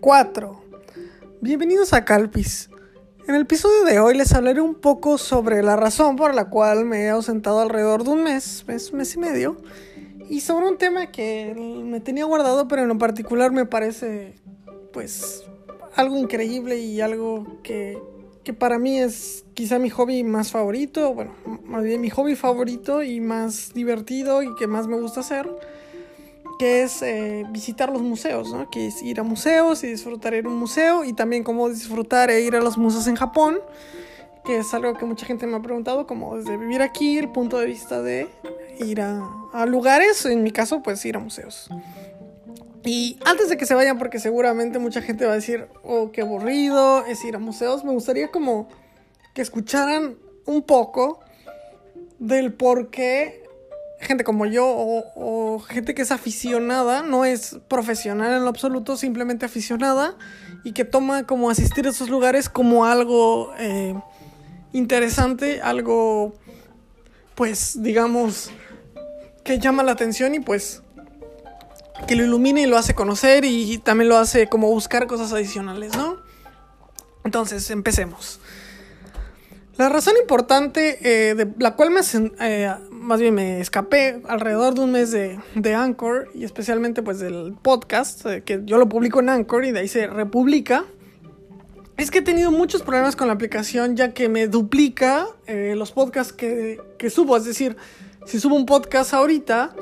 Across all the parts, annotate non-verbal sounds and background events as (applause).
4. Bienvenidos a Calpis. En el episodio de hoy les hablaré un poco sobre la razón por la cual me he ausentado alrededor de un mes, mes, mes y medio, y sobre un tema que me tenía guardado, pero en lo particular me parece, pues, algo increíble y algo que, que para mí es quizá mi hobby más favorito, bueno, más bien mi hobby favorito y más divertido y que más me gusta hacer que es eh, visitar los museos, ¿no? Que es ir a museos y disfrutar ir a un museo y también cómo disfrutar e ir a los museos en Japón, que es algo que mucha gente me ha preguntado, como desde vivir aquí, el punto de vista de ir a, a lugares, en mi caso, pues ir a museos. Y antes de que se vayan, porque seguramente mucha gente va a decir, oh, qué aburrido es ir a museos, me gustaría como que escucharan un poco del por qué gente como yo o, gente que es aficionada, no es profesional en lo absoluto, simplemente aficionada y que toma como asistir a esos lugares como algo eh, interesante, algo pues digamos que llama la atención y pues que lo ilumina y lo hace conocer y también lo hace como buscar cosas adicionales, ¿no? Entonces, empecemos. La razón importante eh, de la cual me, eh, más bien me escapé alrededor de un mes de, de Anchor y especialmente pues del podcast, eh, que yo lo publico en Anchor y de ahí se republica, es que he tenido muchos problemas con la aplicación ya que me duplica los podcasts que, que subo, es decir, si subo un podcast ahorita,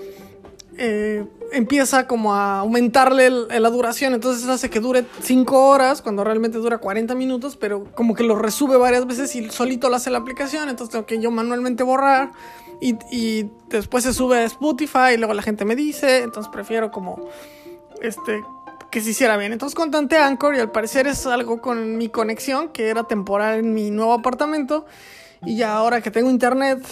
eh, empieza como a aumentarle la duración, entonces hace que dure 5 horas cuando realmente dura 40 minutos, pero como que lo resube varias veces y solito lo hace la aplicación, entonces tengo que yo manualmente borrar y, después se sube a Spotify y luego la gente me dice, entonces prefiero como este que se hiciera bien. Entonces contate Anchor y al parecer es algo con mi conexión que era temporal en mi nuevo apartamento y ya ahora que tengo internet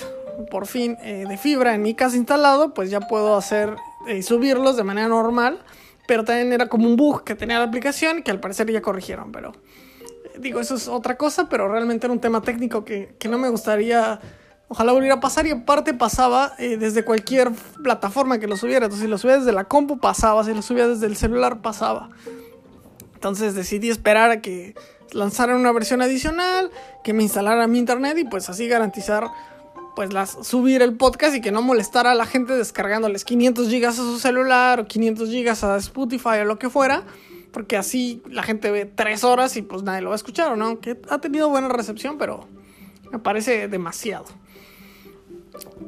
por fin eh, de fibra en mi casa instalado, pues ya puedo hacer y eh, subirlos de manera normal. Pero también era como un bug que tenía la aplicación que al parecer ya corrigieron. Pero eh, digo, eso es otra cosa, pero realmente era un tema técnico que, que no me gustaría. Ojalá volviera a pasar y aparte pasaba desde cualquier plataforma que lo subiera. Entonces, si lo subía desde la compu, pasaba. Si lo subía desde el celular, pasaba. Entonces decidí esperar a que lanzaran una versión adicional, que me instalara mi internet y pues así garantizar pues las, subir el podcast y que no molestara a la gente descargándoles 500 gigas a su celular o 500 gigas a Spotify o lo que fuera, porque así la gente ve 3 horas y pues nadie lo va a escuchar, ¿no? Que ha tenido buena recepción, pero me parece demasiado.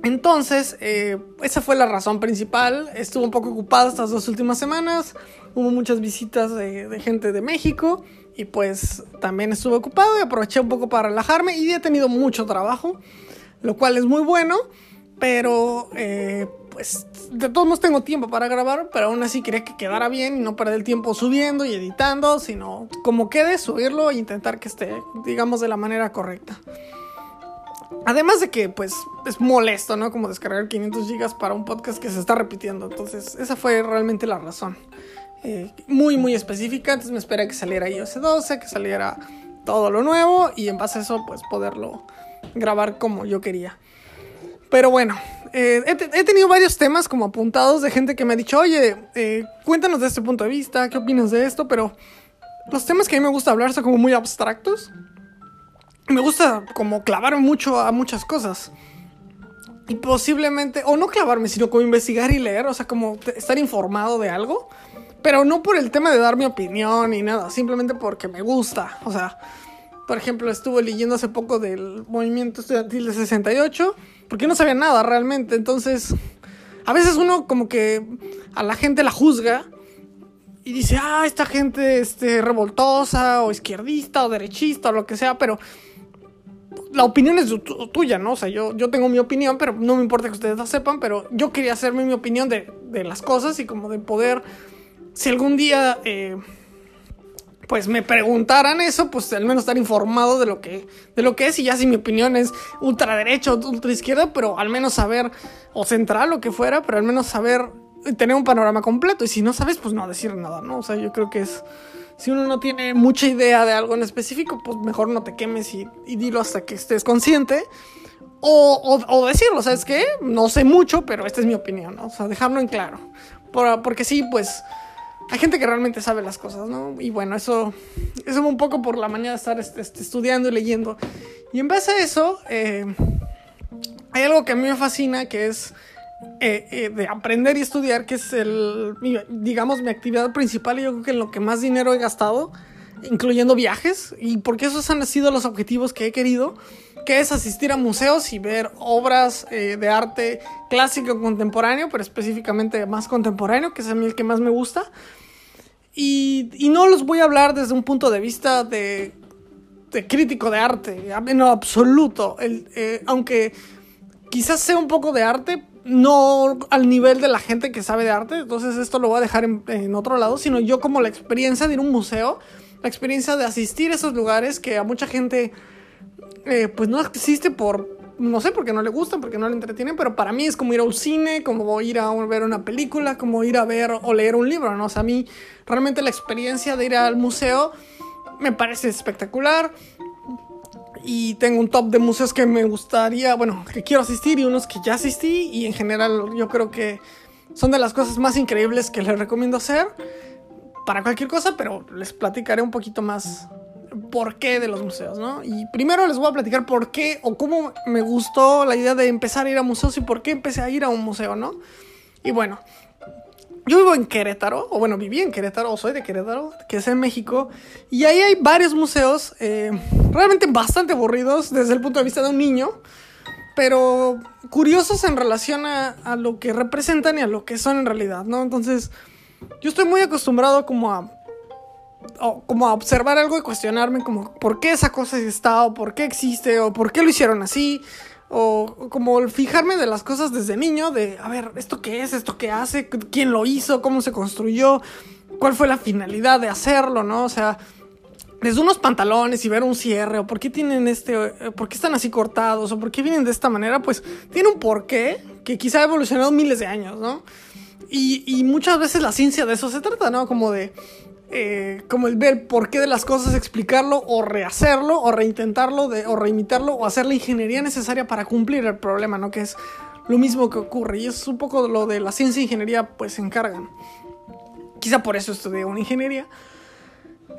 Entonces, eh, esa fue la razón principal. Estuve un poco ocupado estas dos últimas semanas. Hubo muchas visitas de, gente de México. Y pues también estuve ocupado y aproveché un poco para relajarme. Y he tenido mucho trabajo lo cual es muy bueno, pero eh, pues de todos modos tengo tiempo para grabar, pero aún así quería que quedara bien y no perder el tiempo subiendo y editando, sino como quede, subirlo e intentar que esté, digamos, de la manera correcta. Además de que, pues, es molesto, ¿no? Como descargar 500 gigas para un podcast que se está repitiendo. Entonces, esa fue realmente la razón. Eh, muy, muy específica. Entonces me esperé que saliera iOS 12, que saliera todo lo nuevo y en base a eso, pues, poderlo grabar como yo quería. Pero bueno, eh, he, tenido varios temas como apuntados de gente que me ha dicho, oye, eh, cuéntanos de este punto de vista, qué opinas de esto, pero los temas que a mí me gusta hablar son como muy abstractos. Me gusta como clavarme mucho a muchas cosas. Y posiblemente, o no clavarme, sino como investigar y leer, o sea, como estar informado de algo. Pero no por el tema de dar mi opinión ni nada, simplemente porque me gusta. O sea, por ejemplo, estuve leyendo hace poco del movimiento estudiantil de 68, porque no sabía nada realmente. Entonces, a veces uno como que a la gente la juzga y dice, ah, esta gente este, revoltosa o izquierdista o derechista o lo que sea, pero la opinión es tuya, ¿no? O sea, yo, yo tengo mi opinión, pero no me importa que ustedes la sepan, pero yo quería hacerme mi opinión de, de las cosas y como de poder, si algún día... Eh, pues me preguntaran eso, pues al menos estar informado de lo que, de lo que es, y ya si mi opinión es ultraderecha o ultraizquierda, pero al menos saber, o central, lo que fuera, pero al menos saber, tener un panorama completo, y si no sabes, pues no decir nada, ¿no? O sea, yo creo que es, si uno no tiene mucha idea de algo en específico, pues mejor no te quemes y, dilo hasta que estés consciente. O, o, o, decirlo, ¿sabes qué? No sé mucho, pero esta es mi opinión, ¿no? O sea, dejarlo en claro. Por, porque sí, pues hay gente que realmente sabe las cosas, ¿no? Y bueno, eso, eso un poco por la manera de estar este, este, estudiando y leyendo. Y en base a eso, eh, hay algo que a mí me fascina, que es eh, eh, de aprender y estudiar, que es el, digamos, mi actividad principal y yo creo que en lo que más dinero he gastado, incluyendo viajes, y porque esos han sido los objetivos que he querido, que es asistir a museos y ver obras de arte clásico contemporáneo, pero específicamente más contemporáneo, que es a mí el que más me gusta. Y, y, no los voy a hablar desde un punto de vista de, de crítico de arte, en lo absoluto. El, eh, aunque quizás sea un poco de arte, no al nivel de la gente que sabe de arte, entonces esto lo voy a dejar en, otro lado, sino yo como la experiencia de ir a un museo, la experiencia de asistir a esos lugares que a mucha gente eh, pues no existe por no sé, porque no le gustan, porque no le entretienen, pero para mí es como ir a un cine, como ir a ver una película, como ir a ver o leer un libro, ¿no? O sea, a mí realmente la experiencia de ir al museo me parece espectacular. Y tengo un top de museos que me gustaría, bueno, que quiero asistir y unos que ya asistí. Y en general yo creo que son de las cosas más increíbles que les recomiendo hacer para cualquier cosa, pero les platicaré un poquito más por qué de los museos, ¿no? Y primero les voy a platicar por qué o cómo me gustó la idea de empezar a ir a museos y por qué empecé a ir a un museo, ¿no? Y bueno, yo vivo en Querétaro, o bueno, viví en Querétaro, o soy de Querétaro, que es en México, y ahí hay varios museos eh, realmente bastante aburridos desde el punto de vista de un niño, pero curiosos en relación a, a lo que representan y a lo que son en realidad, ¿no? Entonces, yo estoy muy acostumbrado como a o como a observar algo y cuestionarme como por qué esa cosa está o por qué existe o por qué lo hicieron así o como fijarme de las cosas desde niño de a ver esto qué es esto qué hace quién lo hizo cómo se construyó cuál fue la finalidad de hacerlo no o sea desde unos pantalones y ver un cierre o por qué tienen este por qué están así cortados o por qué vienen de esta manera pues tiene un porqué que quizá ha evolucionado miles de años no y, y muchas veces la ciencia de eso se trata no como de eh, como el ver por qué de las cosas, explicarlo o rehacerlo o reintentarlo o reimitarlo o hacer la ingeniería necesaria para cumplir el problema, ¿no? Que es lo mismo que ocurre y es un poco lo de la ciencia e ingeniería pues se encargan. Quizá por eso estudié una ingeniería.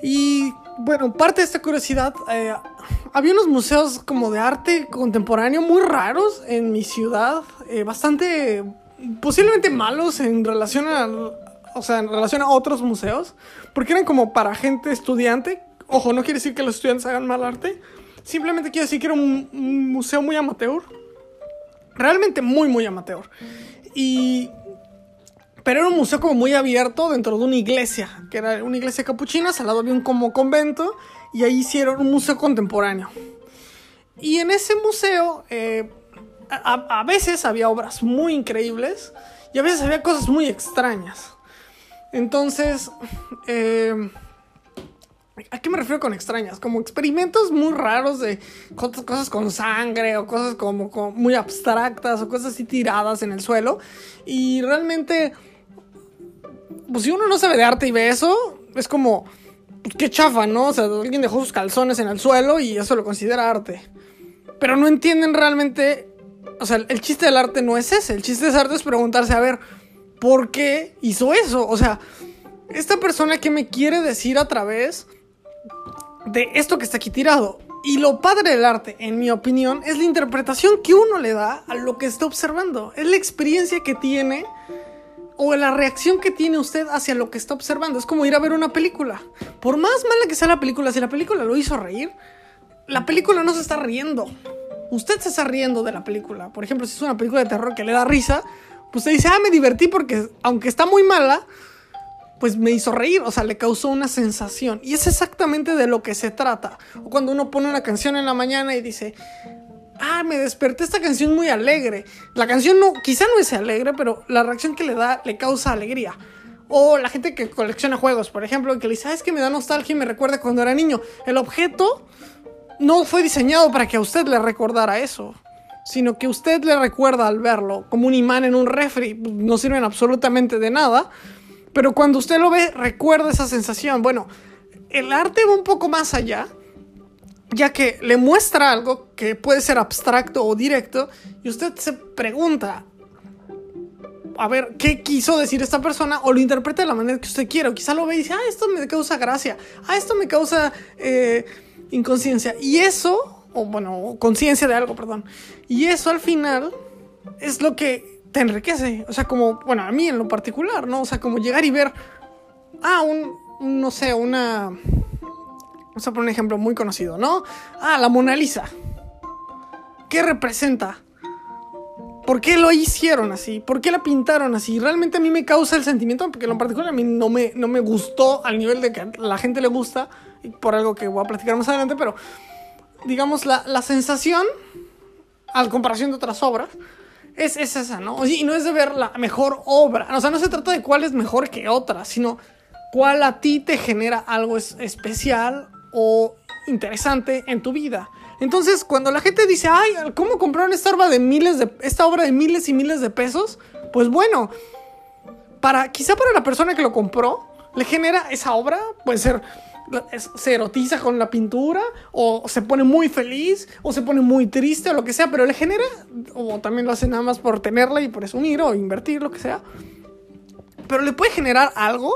Y bueno, parte de esta curiosidad, eh, había unos museos como de arte contemporáneo muy raros en mi ciudad, eh, bastante posiblemente malos en relación a, o sea, en relación a otros museos, porque eran como para gente estudiante. Ojo, no quiere decir que los estudiantes hagan mal arte, simplemente quiere decir que era un, museo muy amateur, realmente muy, muy amateur. Y pero era un museo como muy abierto dentro de una iglesia, que era una iglesia capuchina, al lado había un como convento y ahí hicieron un museo contemporáneo. Y en ese museo eh, a, a, veces había obras muy increíbles y a veces había cosas muy extrañas. Entonces, eh, ¿a qué me refiero con extrañas? Como experimentos muy raros de cosas con sangre o cosas como, muy abstractas o cosas así tiradas en el suelo. Y realmente, pues si uno no sabe de arte y ve eso, es como, qué chafa, ¿no? O sea, alguien dejó sus calzones en el suelo y eso lo considera arte. Pero no entienden realmente, o sea, el chiste del arte no es ese. El chiste del arte es preguntarse, a ver, ¿Por qué hizo eso? O sea, esta persona que me quiere decir a través de esto que está aquí tirado. Y lo padre del arte, en mi opinión, es la interpretación que uno le da a lo que está observando. Es la experiencia que tiene o la reacción que tiene usted hacia lo que está observando. Es como ir a ver una película. Por más mala que sea la película, si la película lo hizo reír, la película no se está riendo. Usted se está riendo de la película. Por ejemplo, si es una película de terror que le da risa, pues usted dice, ah, me divertí porque aunque está muy mala, pues me hizo reír, o sea, le causó una sensación. Y es exactamente de lo que se trata. O cuando uno pone una canción en la mañana y dice, ah, me desperté esta canción muy alegre. La canción no, quizá no es alegre, pero la reacción que le da le causa alegría. O la gente que colecciona juegos, por ejemplo, que le dice, ah, es que me da nostalgia y me recuerda cuando era niño. El objeto no fue diseñado para que a usted le recordara eso sino que usted le recuerda al verlo como un imán en un refri, no sirven absolutamente de nada, pero cuando usted lo ve recuerda esa sensación. Bueno, el arte va un poco más allá, ya que le muestra algo que puede ser abstracto o directo, y usted se pregunta, a ver qué quiso decir esta persona o lo interpreta de la manera que usted quiere. O quizá lo ve y dice, ah, esto me causa gracia, ah, esto me causa eh, inconsciencia. Y eso, o bueno, conciencia de algo, perdón. Y eso al final es lo que te enriquece. O sea, como, bueno, a mí en lo particular, ¿no? O sea, como llegar y ver, ah, un, no sé, una... Vamos a poner un ejemplo muy conocido, ¿no? Ah, la Mona Lisa. ¿Qué representa? ¿Por qué lo hicieron así? ¿Por qué la pintaron así? Realmente a mí me causa el sentimiento, porque en lo particular a mí no me, no me gustó al nivel de que a la gente le gusta, por algo que voy a platicar más adelante, pero digamos la, la sensación, al comparación de otras obras, es, es, esa, ¿no? Y no es de ver la mejor obra, o sea, no se trata de cuál es mejor que otra, sino cuál a ti te genera algo especial o interesante en tu vida. Entonces, cuando la gente dice, ay, ¿cómo compraron esta obra de miles de, esta obra de miles y miles de pesos? Pues bueno, para, quizá para la persona que lo compró, le genera esa obra, puede ser, se erotiza con la pintura, o se pone muy feliz, o se pone muy triste, o lo que sea, pero le genera, o también lo hace nada más por tenerla y por presumir, o invertir, lo que sea, pero le puede generar algo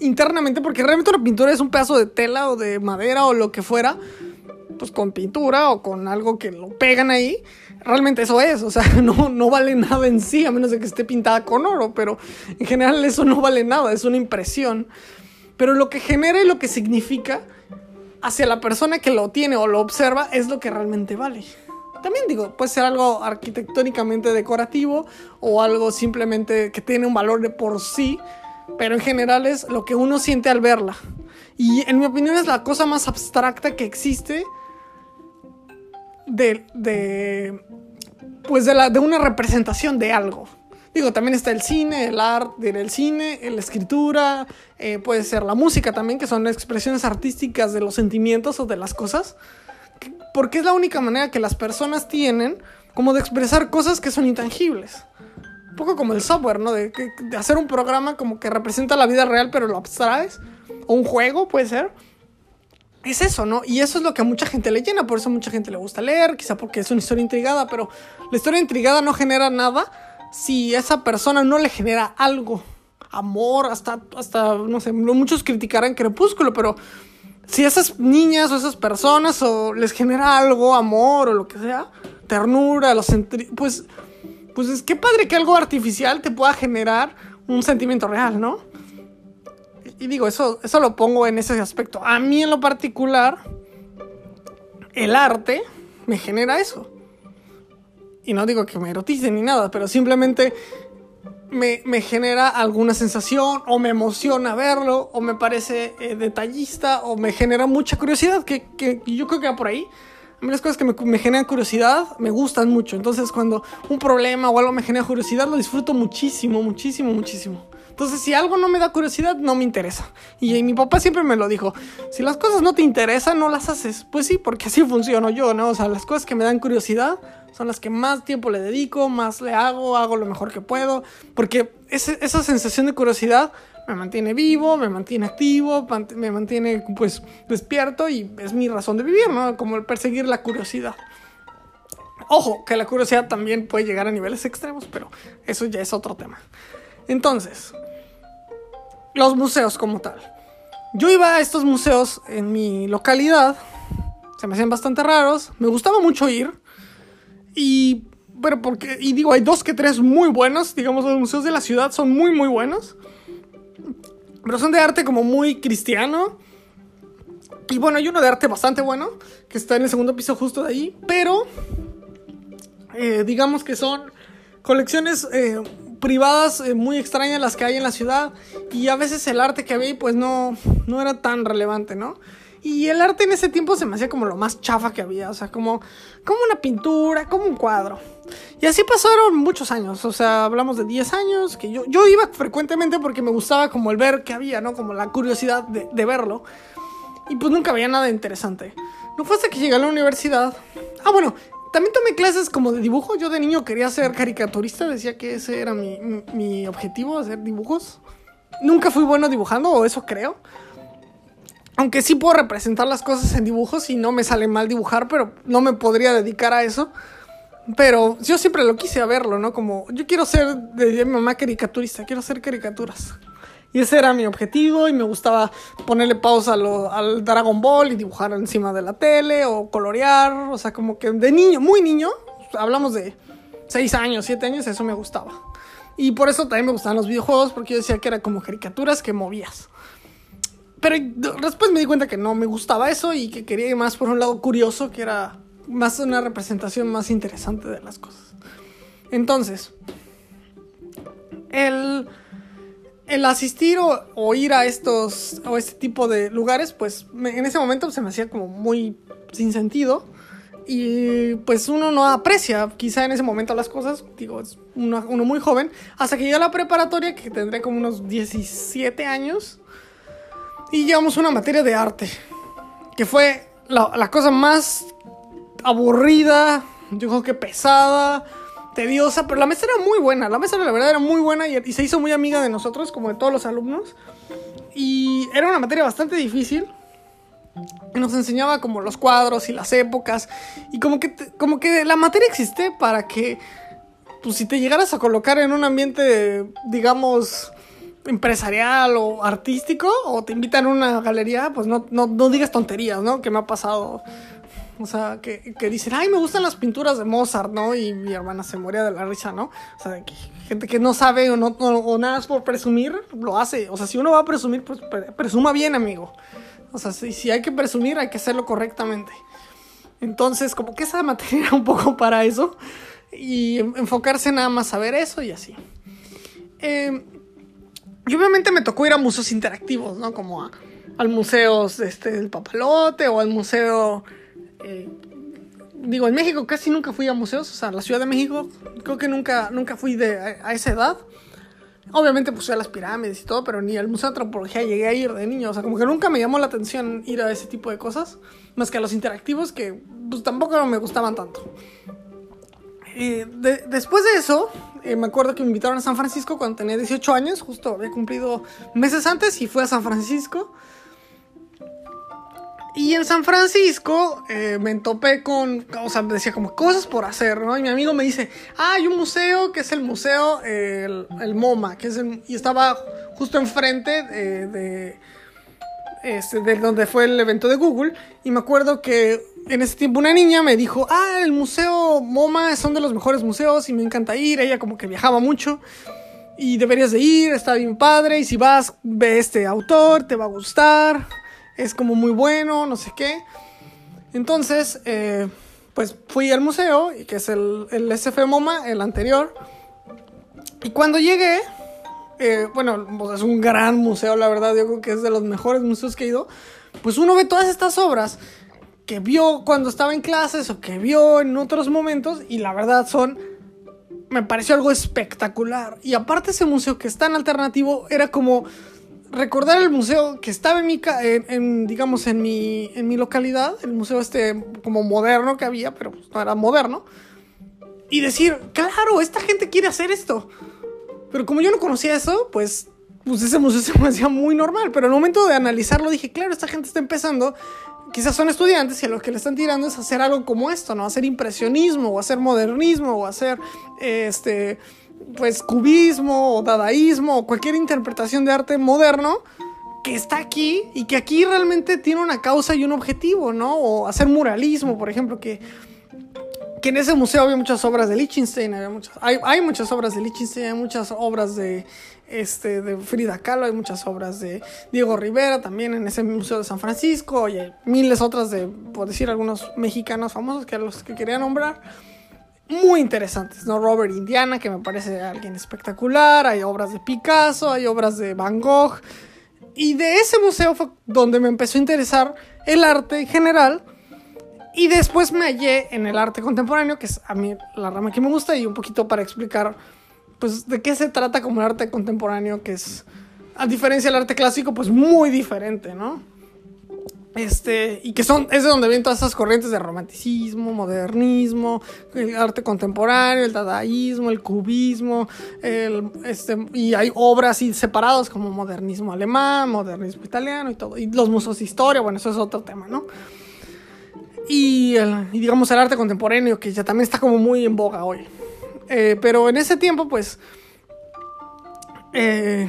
internamente, porque realmente una pintura es un pedazo de tela o de madera o lo que fuera, pues con pintura o con algo que lo pegan ahí, realmente eso es, o sea, (laughs) no, no vale nada en sí, a menos de que esté pintada con oro, pero en general eso no vale nada, es una impresión. Pero lo que genera y lo que significa hacia la persona que lo tiene o lo observa es lo que realmente vale. También digo, puede ser algo arquitectónicamente decorativo o algo simplemente que tiene un valor de por sí, pero en general es lo que uno siente al verla. Y en mi opinión es la cosa más abstracta que existe de, de pues de, la, de una representación de algo. Digo, también está el cine, el arte el cine, la escritura, eh, puede ser la música también, que son expresiones artísticas de los sentimientos o de las cosas. Porque es la única manera que las personas tienen como de expresar cosas que son intangibles. Un poco como el software, ¿no? De, de hacer un programa como que representa la vida real pero lo abstraes. O un juego, puede ser es eso, ¿no? Y eso es lo que a mucha gente le llena, por eso a mucha gente le gusta leer, quizá porque es una historia intrigada, pero la historia intrigada no genera nada si esa persona no le genera algo. Amor, hasta, hasta, no sé, muchos criticarán Crepúsculo, pero si esas niñas o esas personas o les genera algo, amor o lo que sea, ternura, los pues, pues es que padre que algo artificial te pueda generar un sentimiento real, ¿no? y digo, eso, eso lo pongo en ese aspecto. A mí en lo particular, el arte me genera eso. Y no digo que me erotice ni nada, pero simplemente me, genera alguna sensación o me emociona verlo o me parece eh, detallista o me genera mucha curiosidad, que, que, yo creo que va por ahí. A mí las cosas que me, me, generan curiosidad me gustan mucho. Entonces cuando un problema o algo me genera curiosidad, lo disfruto muchísimo, muchísimo, muchísimo. Entonces, si algo no me da curiosidad, no me interesa. Y, mi papá siempre me lo dijo, si las cosas no te interesan, no las haces. Pues sí, porque así funciono yo, ¿no? O sea, las cosas que me dan curiosidad son las que más tiempo le dedico, más le hago, hago lo mejor que puedo, porque esa sensación de curiosidad me mantiene vivo, me mantiene activo, me mantiene pues despierto y es mi razón de vivir, ¿no? Como el perseguir la curiosidad. Ojo, que la curiosidad también puede llegar a niveles extremos, pero eso ya es otro tema. Entonces, los museos como tal. Yo iba a estos museos en mi localidad, se me hacían bastante raros, me gustaba mucho ir y pero porque y digo, hay dos que tres muy buenos, digamos los museos de la ciudad son muy muy buenos. Pero son de arte como muy cristiano. Y bueno, hay uno de arte bastante bueno, que está en el segundo piso justo de ahí, pero eh, digamos que son colecciones eh, privadas eh, muy extrañas las que hay en la ciudad y a veces el arte que había pues no, no era tan relevante, ¿no? Y el arte en ese tiempo se me hacía como lo más chafa que había, o sea, como, como una pintura, como un cuadro. Y así pasaron muchos años, o sea, hablamos de 10 años, que yo, yo iba frecuentemente porque me gustaba como el ver que había, ¿no? Como la curiosidad de, de verlo. Y pues nunca había nada interesante. No fue hasta que llegué a la universidad. Ah, bueno, también tomé clases como de dibujo. Yo de niño quería ser caricaturista, decía que ese era mi, mi, objetivo, hacer dibujos. Nunca fui bueno dibujando, o eso creo. Aunque sí puedo representar las cosas en dibujos y no me sale mal dibujar, pero no me podría dedicar a eso. Pero yo siempre lo quise verlo, ¿no? Como yo quiero ser, de mi mamá, caricaturista, quiero hacer caricaturas. Y ese era mi objetivo y me gustaba ponerle pausa al Dragon Ball y dibujar encima de la tele o colorear. O sea, como que de niño, muy niño, hablamos de 6 años, 7 años, eso me gustaba. Y por eso también me gustaban los videojuegos porque yo decía que era como caricaturas que movías. Pero después me di cuenta que no me gustaba eso y que quería ir más por un lado curioso, que era más una representación más interesante de las cosas. Entonces, el, el asistir o, ir a estos o este tipo de lugares, pues en ese momento se me hacía como muy sin sentido. Y pues uno no aprecia quizá en ese momento las cosas, digo, es uno, uno muy joven, hasta que llega a la preparatoria, que tendré como unos 17 años, y llevamos una materia de arte, que fue la, cosa más aburrida, yo creo que pesada, tediosa, pero la mesa era muy buena. La mesa, la verdad, era muy buena y, se hizo muy amiga de nosotros, como de todos los alumnos. Y era una materia bastante difícil. Nos enseñaba como los cuadros y las épocas. Y como que, como que la materia existe para que, pues si te llegaras a colocar en un ambiente, digamos, empresarial o artístico, o te invitan a una galería, pues no, no, no digas tonterías, ¿no? Que me ha pasado o sea, que, que, dicen, ay, me gustan las pinturas de Mozart, ¿no? Y mi hermana se moría de la risa, ¿no? O sea, que gente que no sabe o, no, o, nada es por presumir, lo hace. O sea, si uno va a presumir, pues presuma bien, amigo. O sea, si, si hay que presumir, hay que hacerlo correctamente. Entonces, como que esa materia un poco para eso. Y enfocarse nada más a ver eso y así. Eh, y obviamente me tocó ir a museos interactivos, ¿no? Como a, al museo este, del papalote o al museo eh, digo, en México casi nunca fui a museos, o sea, la Ciudad de México creo que nunca, nunca fui de, a, esa edad. Obviamente pues fui a las pirámides y todo, pero ni al Museo de Antropología llegué a ir de niño, o sea, como que nunca me llamó la atención ir a ese tipo de cosas, más que a los interactivos que pues tampoco me gustaban tanto. Eh, después de eso, eh, me acuerdo que me invitaron a San Francisco cuando tenía 18 años, justo había cumplido meses antes y fui a San Francisco. Y en San Francisco eh, me topé con, o sea, decía como cosas por hacer, ¿no? Y mi amigo me dice, ah, hay un museo que es el museo, el, MoMA, que es y estaba justo enfrente de, este, de donde fue el evento de Google. Y me acuerdo que en ese tiempo una niña me dijo, ah, el museo MoMA son de los mejores museos y me encanta ir. Ella como que viajaba mucho y deberías de ir, está bien padre. Y si vas, ve este autor, te va a gustar es como muy bueno, no sé qué. Entonces, eh, pues fui al museo, que es el, el SF MoMA, el anterior. Y cuando llegué, eh, bueno, es un gran museo, la verdad, yo que es de los mejores museos que he ido. Pues uno ve todas estas obras que vio cuando estaba en clases o que vio en otros momentos y la verdad son me pareció algo espectacular y aparte ese museo que es tan alternativo era como recordar el museo que estaba en mi, digamos, en mi, en mi localidad, el museo este como moderno que había, pero pues, era moderno, y decir, claro, esta gente quiere hacer esto. Pero como yo no conocía eso, pues, pues ese museo (laughs) se me hacía muy normal, pero al momento de analizarlo dije, claro, esta gente está empezando, quizás son estudiantes y a lo que le están tirando es hacer algo como esto, ¿no? Hacer impresionismo, o hacer modernismo, o hacer, este pues cubismo o dadaísmo o cualquier interpretación de arte moderno que está aquí y que aquí realmente tiene una causa y un objetivo, ¿no? O hacer muralismo, por ejemplo, que, que en ese museo había muchas obras de Lichtenstein, había muchas, hay, hay muchas obras de Lichtenstein, hay muchas obras de, este, de Frida Kahlo, hay muchas obras de Diego Rivera también en ese museo de San Francisco y hay miles otras de, por decir algunos mexicanos famosos que los que quería nombrar muy interesantes, ¿no? Robert Indiana, que me parece alguien espectacular, hay obras de Picasso, hay obras de Van Gogh, y de ese museo fue donde me empezó a interesar el arte en general, y después me hallé en el arte contemporáneo, que es a mí la rama que me gusta, y un poquito para explicar, pues, de qué se trata como el arte contemporáneo, que es, a diferencia del arte clásico, pues muy diferente, ¿no? Este, y que son, es de donde vienen todas esas corrientes de romanticismo, modernismo, arte contemporáneo, el dadaísmo, el cubismo, el, este, y hay obras así separadas como modernismo alemán, modernismo italiano y todo, y los museos de historia, bueno, eso es otro tema, ¿no? Y, digamos el arte contemporáneo, que ya también está como muy en boga hoy. Eh, pero en ese tiempo, pues, eh,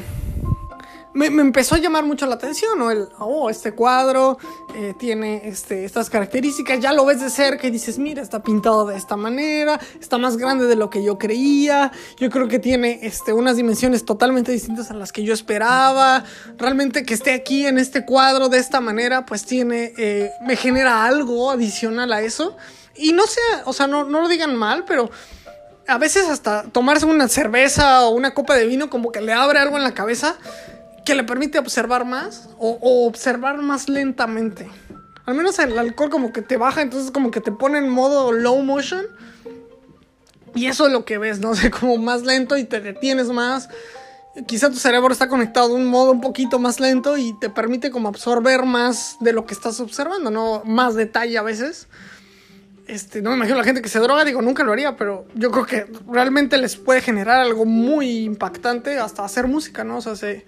me, empezó a llamar mucho la atención, ¿no? El, oh, este cuadro eh, tiene este, estas características, ya lo ves de cerca y dices, mira, está pintado de esta manera, está más grande de lo que yo creía, yo creo que tiene este, unas dimensiones totalmente distintas a las que yo esperaba, realmente que esté aquí en este cuadro de esta manera, pues tiene, eh, me genera algo adicional a eso. Y no sé, o sea, no, no lo digan mal, pero a veces hasta tomarse una cerveza o una copa de vino como que le abre algo en la cabeza que le permite observar más o, observar más lentamente. Al menos el alcohol como que te baja, entonces como que te pone en modo low motion. Y eso es lo que ves, ¿no? (laughs) Sea, como más lento y te detienes más. Quizá tu cerebro está conectado de un modo un poquito más lento y te permite como absorber más de lo que estás observando, ¿no? Más detalle a veces. Este, no me imagino la gente que se droga, digo, nunca lo haría, pero yo creo que realmente les puede generar algo muy impactante hasta hacer música, ¿no? O sea, se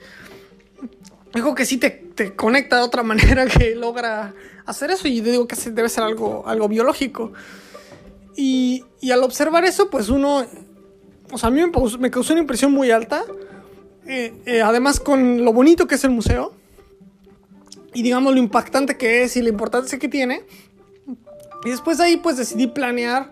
digo que sí te, conecta de otra manera que logra hacer eso y digo que debe ser algo, algo biológico. Y, al observar eso, pues uno, o sea, a mí me, causó una impresión muy alta, eh, eh, además con lo bonito que es el museo y digamos lo impactante que es y la importancia que tiene. Y después de ahí pues decidí planear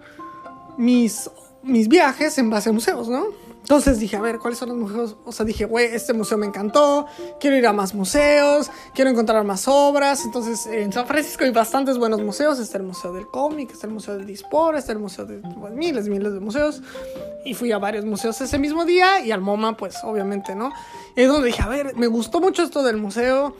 mis, mis viajes en base a museos, ¿no? Entonces dije, a ver, ¿cuáles son los museos? O sea, dije, güey, este museo me encantó, quiero ir a más museos, quiero encontrar más obras. Entonces, en San Francisco hay bastantes buenos museos. Está el Museo del Cómic, está el Museo del Dispor, está el Museo de pues, miles, miles de museos. Y fui a varios museos ese mismo día y al MoMA, pues, obviamente, ¿no? Es donde dije, a ver, me gustó mucho esto del museo,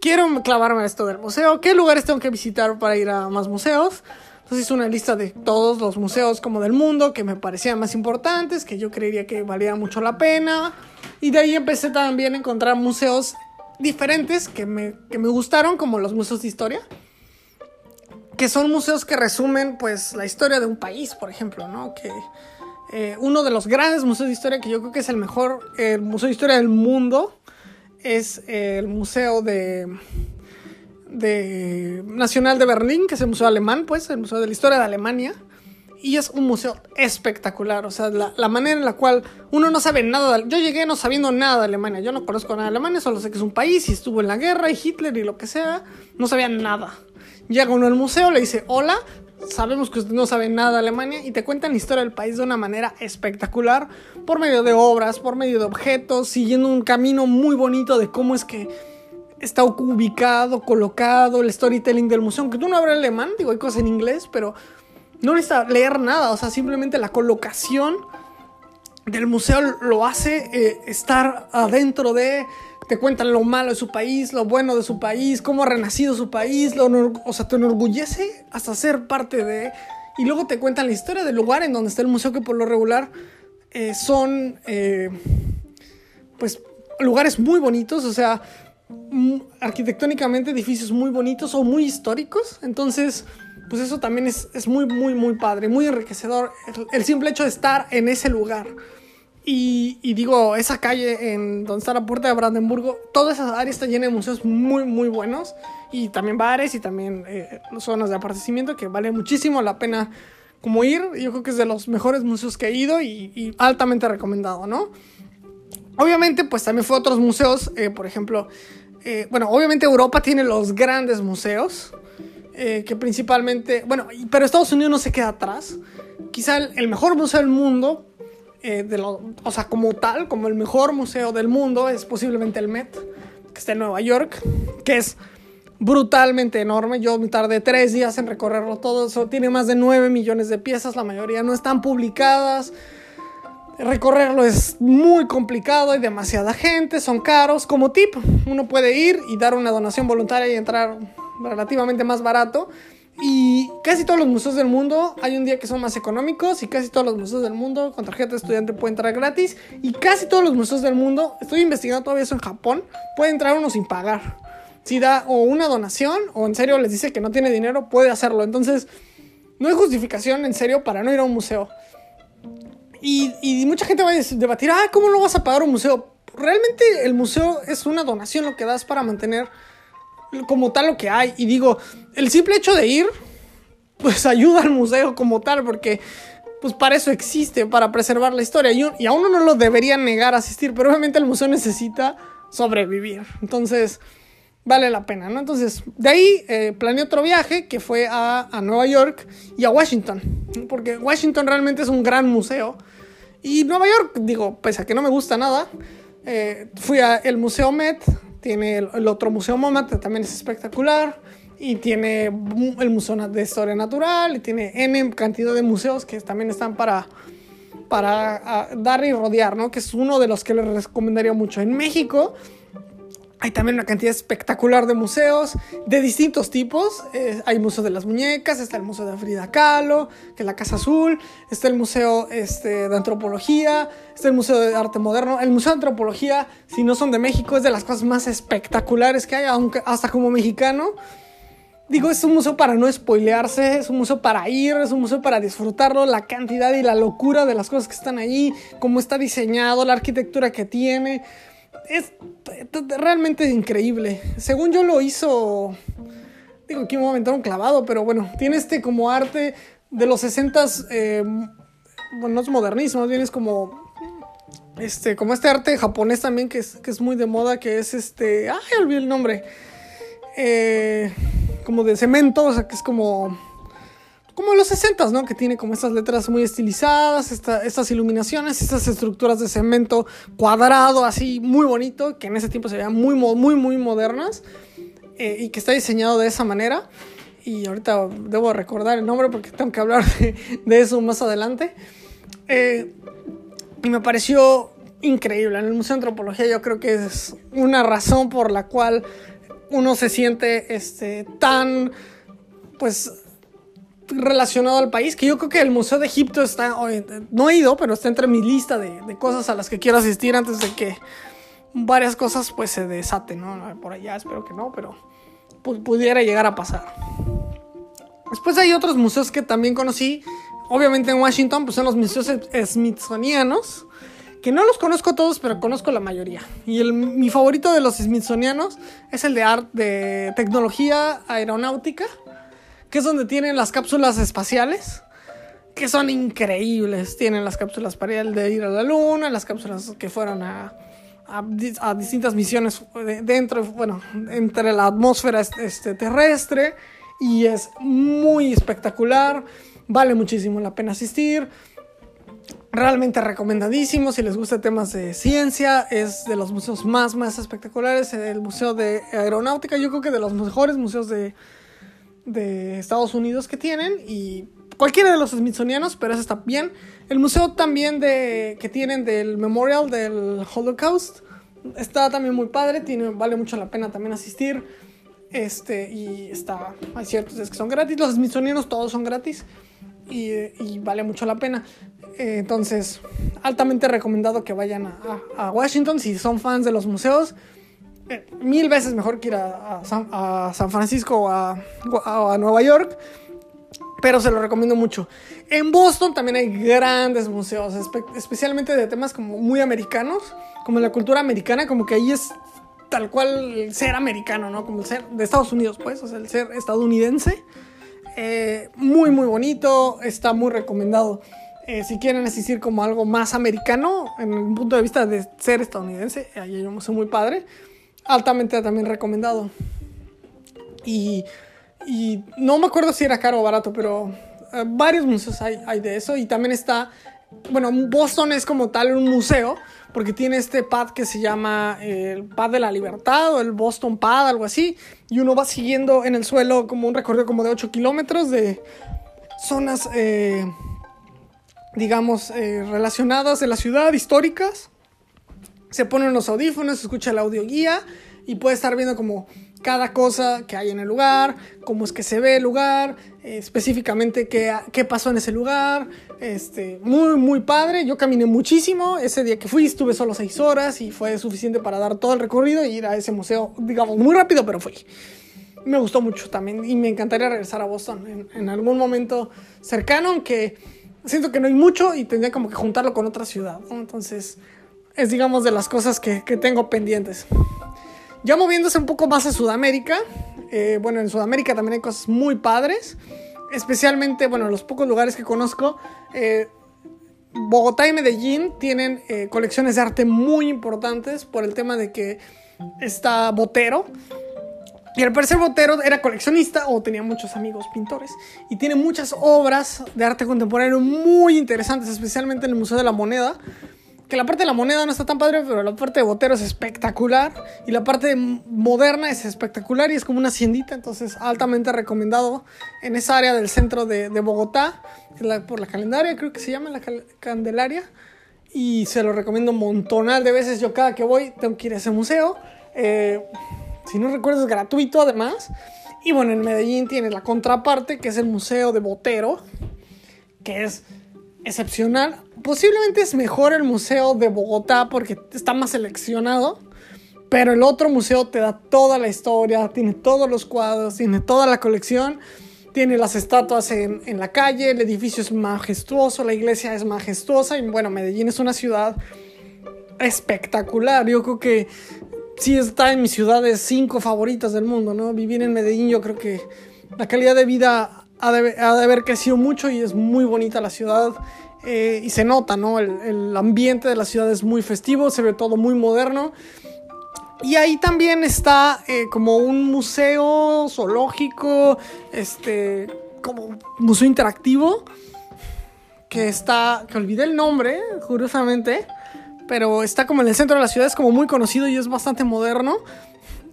quiero clavarme a esto del museo, ¿qué lugares tengo que visitar para ir a más museos? Entonces hice una lista de todos los museos como del mundo que me parecían más importantes, que yo creería que valía mucho la pena. Y de ahí empecé también a encontrar museos diferentes que me, que me gustaron, como los museos de historia. Que son museos que resumen pues la historia de un país, por ejemplo, ¿no? Que eh, uno de los grandes museos de historia que yo creo que es el mejor museo de historia del mundo es el museo de de Nacional de Berlín, que es el museo alemán, pues, el museo de la historia de Alemania. Y es un museo espectacular, o sea, la, manera en la cual uno no sabe nada. yo llegué no sabiendo nada de Alemania, yo no conozco nada de Alemania, solo sé que es un país y estuvo en la guerra y Hitler y lo que sea, no sabía nada. Llega uno al museo, le dice, hola, sabemos que usted no sabe nada de Alemania y te cuentan la historia del país de una manera espectacular, por medio de obras, por medio de objetos, siguiendo un camino muy bonito de cómo es que está ubicado, colocado, el storytelling del museo. Aunque tú no hablas alemán, digo, hay cosas en inglés, pero no necesitas leer nada. O sea, simplemente la colocación del museo lo hace eh, estar adentro de. Te cuentan lo malo de su país, lo bueno de su país, cómo ha renacido su país, o sea, te enorgullece hasta ser parte de. Y luego te cuentan la historia del lugar en donde está el museo, que por lo regular eh, son. Eh, pues lugares muy bonitos, o sea, arquitectónicamente edificios muy bonitos o muy históricos. Entonces, pues eso también es, es muy, muy, muy padre, muy enriquecedor. El, simple hecho de estar en ese lugar. Y, y, digo, esa calle en donde está la puerta de Brandenburgo, toda esa área está llena de museos muy, muy buenos. Y también bares y también eh, zonas de aparecimiento que vale muchísimo la pena como ir. Yo creo que es de los mejores museos que he ido y, y altamente recomendado, ¿no? Obviamente, pues también fue a otros museos, eh, por ejemplo, eh, bueno, obviamente Europa tiene los grandes museos, eh, que principalmente, bueno, pero Estados Unidos no se queda atrás. Quizá el, mejor museo del mundo, lo, o sea, como tal, como el mejor museo del mundo, es posiblemente el Met, que está en Nueva York, que es brutalmente enorme. Yo me tardé tres días en recorrerlo todo. Tiene más de 9 millones de piezas, la mayoría no están publicadas. Recorrerlo es muy complicado, hay demasiada gente, son caros. Como tip, uno puede ir y dar una donación voluntaria y entrar relativamente más barato. Y casi todos los museos del mundo hay un día que son más económicos y casi todos los museos del mundo con tarjeta de estudiante puede entrar gratis y casi todos los museos del mundo, estoy investigando todavía eso en Japón, puede entrar uno sin pagar. Si da o una donación o en serio les dice que no tiene dinero, puede hacerlo. Entonces, no hay justificación en serio para no ir a un museo. Y, mucha gente va a debatir, ah, ¿cómo no vas a pagar un museo? Realmente el museo es una donación lo que das para mantener como tal lo que hay. Y digo, el simple hecho de ir pues (laughs) ayuda al museo como tal, porque pues para eso existe, para preservar la historia. Y, a uno no lo debería negar asistir, pero obviamente el museo necesita sobrevivir. Entonces, vale la pena, ¿no? Entonces, de ahí eh, planeé otro viaje que fue a, a, Nueva York y a Washington, porque Washington realmente es un gran museo. Y Nueva York, digo, pese a que no me gusta nada, eh, fui al Museo Met, tiene el, el, otro Museo MoMA, que también es espectacular, y tiene el Museo de Historia Natural, y tiene N cantidad de museos que también están para para dar y rodear, ¿no? Que es uno de los que les recomendaría mucho. En México hay también una cantidad espectacular de museos de distintos tipos. Eh, hay Museo de las Muñecas, está el Museo de Frida Kahlo, que es la Casa Azul, está el Museo este, de Antropología, está el Museo de Arte Moderno. El Museo de Antropología, si no son de México, es de las cosas más espectaculares que hay, hasta como mexicano digo, es un museo para no spoilearse, es un museo para ir, es un museo para disfrutarlo, la cantidad y la locura de las cosas que están allí, cómo está diseñado, la arquitectura que tiene. Es realmente increíble. Según yo lo hizo, digo, aquí me voy a aventar un clavado, pero bueno, tiene este como arte de los 60 eh, bueno, no es modernismo, bien es como este, como este arte japonés también que es, que es muy de moda, que es este, ay, olvidé el nombre. Eh, como de cemento, o sea, que es como como los 60, ¿no? Que tiene como estas letras muy estilizadas, estas iluminaciones, estas estructuras de cemento cuadrado, así muy bonito, que en ese tiempo se veían muy, muy, muy modernas eh, y que está diseñado de esa manera. Y ahorita debo recordar el nombre porque tengo que hablar de, eso más adelante. Eh, y me pareció increíble. En el Museo de Antropología yo creo que es una razón por la cual uno se siente este, tan, pues, relacionado al país, que yo creo que el Museo de Egipto está, no he ido, pero está entre mi lista de, cosas a las que quiero asistir antes de que varias cosas pues se desaten, ¿no? Por allá espero que no, pero pudiera llegar a pasar. Después hay otros museos que también conocí, obviamente en Washington, pues son los museos smithsonianos, que no los conozco todos, pero conozco la mayoría. Y el, mi favorito de los smithsonianos es el de, art, de tecnología aeronáutica, que es donde tienen las cápsulas espaciales, que son increíbles. Tienen las cápsulas para ir, de ir a la luna, las cápsulas que fueron a, a, a distintas misiones dentro, bueno, entre la atmósfera este, terrestre. Y es muy espectacular, vale muchísimo la pena asistir realmente recomendadísimo si les gusta temas de ciencia es de los museos más más espectaculares el museo de aeronáutica yo creo que de los mejores museos de, de Estados Unidos que tienen y cualquiera de los smithsonianos pero ese está bien el museo también de que tienen del memorial del Holocaust está también muy padre vale mucho la pena también asistir este y está hay ciertos que son gratis los smithsonianos todos son gratis y, vale mucho la pena. Entonces, altamente recomendado que vayan a, Washington si son fans de los museos. Mil veces mejor que ir a, San, Francisco o a, Nueva York. Pero se lo recomiendo mucho. En Boston también hay grandes museos, especialmente de temas como muy americanos, como la cultura americana, como que ahí es tal cual el ser americano, ¿no? Como el ser de Estados Unidos, pues, o sea, el ser estadounidense. Eh, muy, muy bonito, está muy recomendado. Eh, si quieren asistir como algo más americano, en el punto de vista de ser estadounidense, ahí hay un museo muy padre, altamente también recomendado. Y, y, no me acuerdo si era caro o barato, pero eh, varios museos hay, hay de eso. Y también está, bueno, Boston es como tal un museo, porque tiene este pad que se llama el pad de la libertad o el Boston Pad, algo así, y uno va siguiendo en el suelo como un recorrido como de 8 kilómetros de zonas, eh, digamos, eh, relacionadas de la ciudad, históricas. Se ponen los audífonos, escucha la audioguía y puede estar viendo como cada cosa que hay en el lugar, cómo es que se ve el lugar, eh, específicamente qué, qué, pasó en ese lugar. Este, muy, muy padre. Yo caminé muchísimo. Ese día que fui estuve solo seis horas y fue suficiente para dar todo el recorrido y ir a ese museo, digamos, muy rápido, pero fui. Me gustó mucho también y me encantaría regresar a Boston en, en algún momento cercano, aunque siento que no hay mucho y tendría como que juntarlo con otra ciudad. Entonces, es digamos de las cosas que, que tengo pendientes. Ya moviéndose un poco más a Sudamérica, eh, bueno, en Sudamérica también hay cosas muy padres. especialmente, bueno, los pocos lugares que conozco, eh, Bogotá y Medellín tienen eh, colecciones de arte muy importantes por el tema de que está Botero. Y al parecer Botero era coleccionista o tenía muchos amigos pintores. Y tiene muchas obras de arte contemporáneo muy interesantes, especialmente en el Museo de la Moneda que la parte de la moneda no está tan padre, pero la parte de Botero es espectacular. Y la parte moderna es espectacular y es como una haciendita. Entonces, altamente recomendado en esa área del centro de, Bogotá, por la calendaria, creo que se llama la Candelaria. Y se lo recomiendo un montonal de veces. Yo cada que voy tengo que ir a ese museo. Eh, si no recuerdo, es gratuito además. Y bueno, en Medellín tiene la contraparte, que es el Museo de Botero, que es excepcional. Posiblemente es mejor el museo de Bogotá porque está más seleccionado. Pero el otro museo te da toda la historia, tiene todos los cuadros, tiene toda la colección, tiene las estatuas en, la calle, el edificio es majestuoso, la iglesia es majestuosa y bueno, Medellín es una ciudad espectacular. Yo creo que sí está en mis ciudades cinco favoritas del mundo, ¿no? Vivir en Medellín yo creo que la calidad de vida ha de, haber crecido mucho y es muy bonita la ciudad. Eh, y se nota, ¿no? El, ambiente de la ciudad es muy festivo, se ve todo muy moderno. Y ahí también está eh, como un museo zoológico, este, como museo interactivo, que está, que olvidé el nombre, curiosamente, pero está como en el centro de la ciudad, es como muy conocido y es bastante moderno.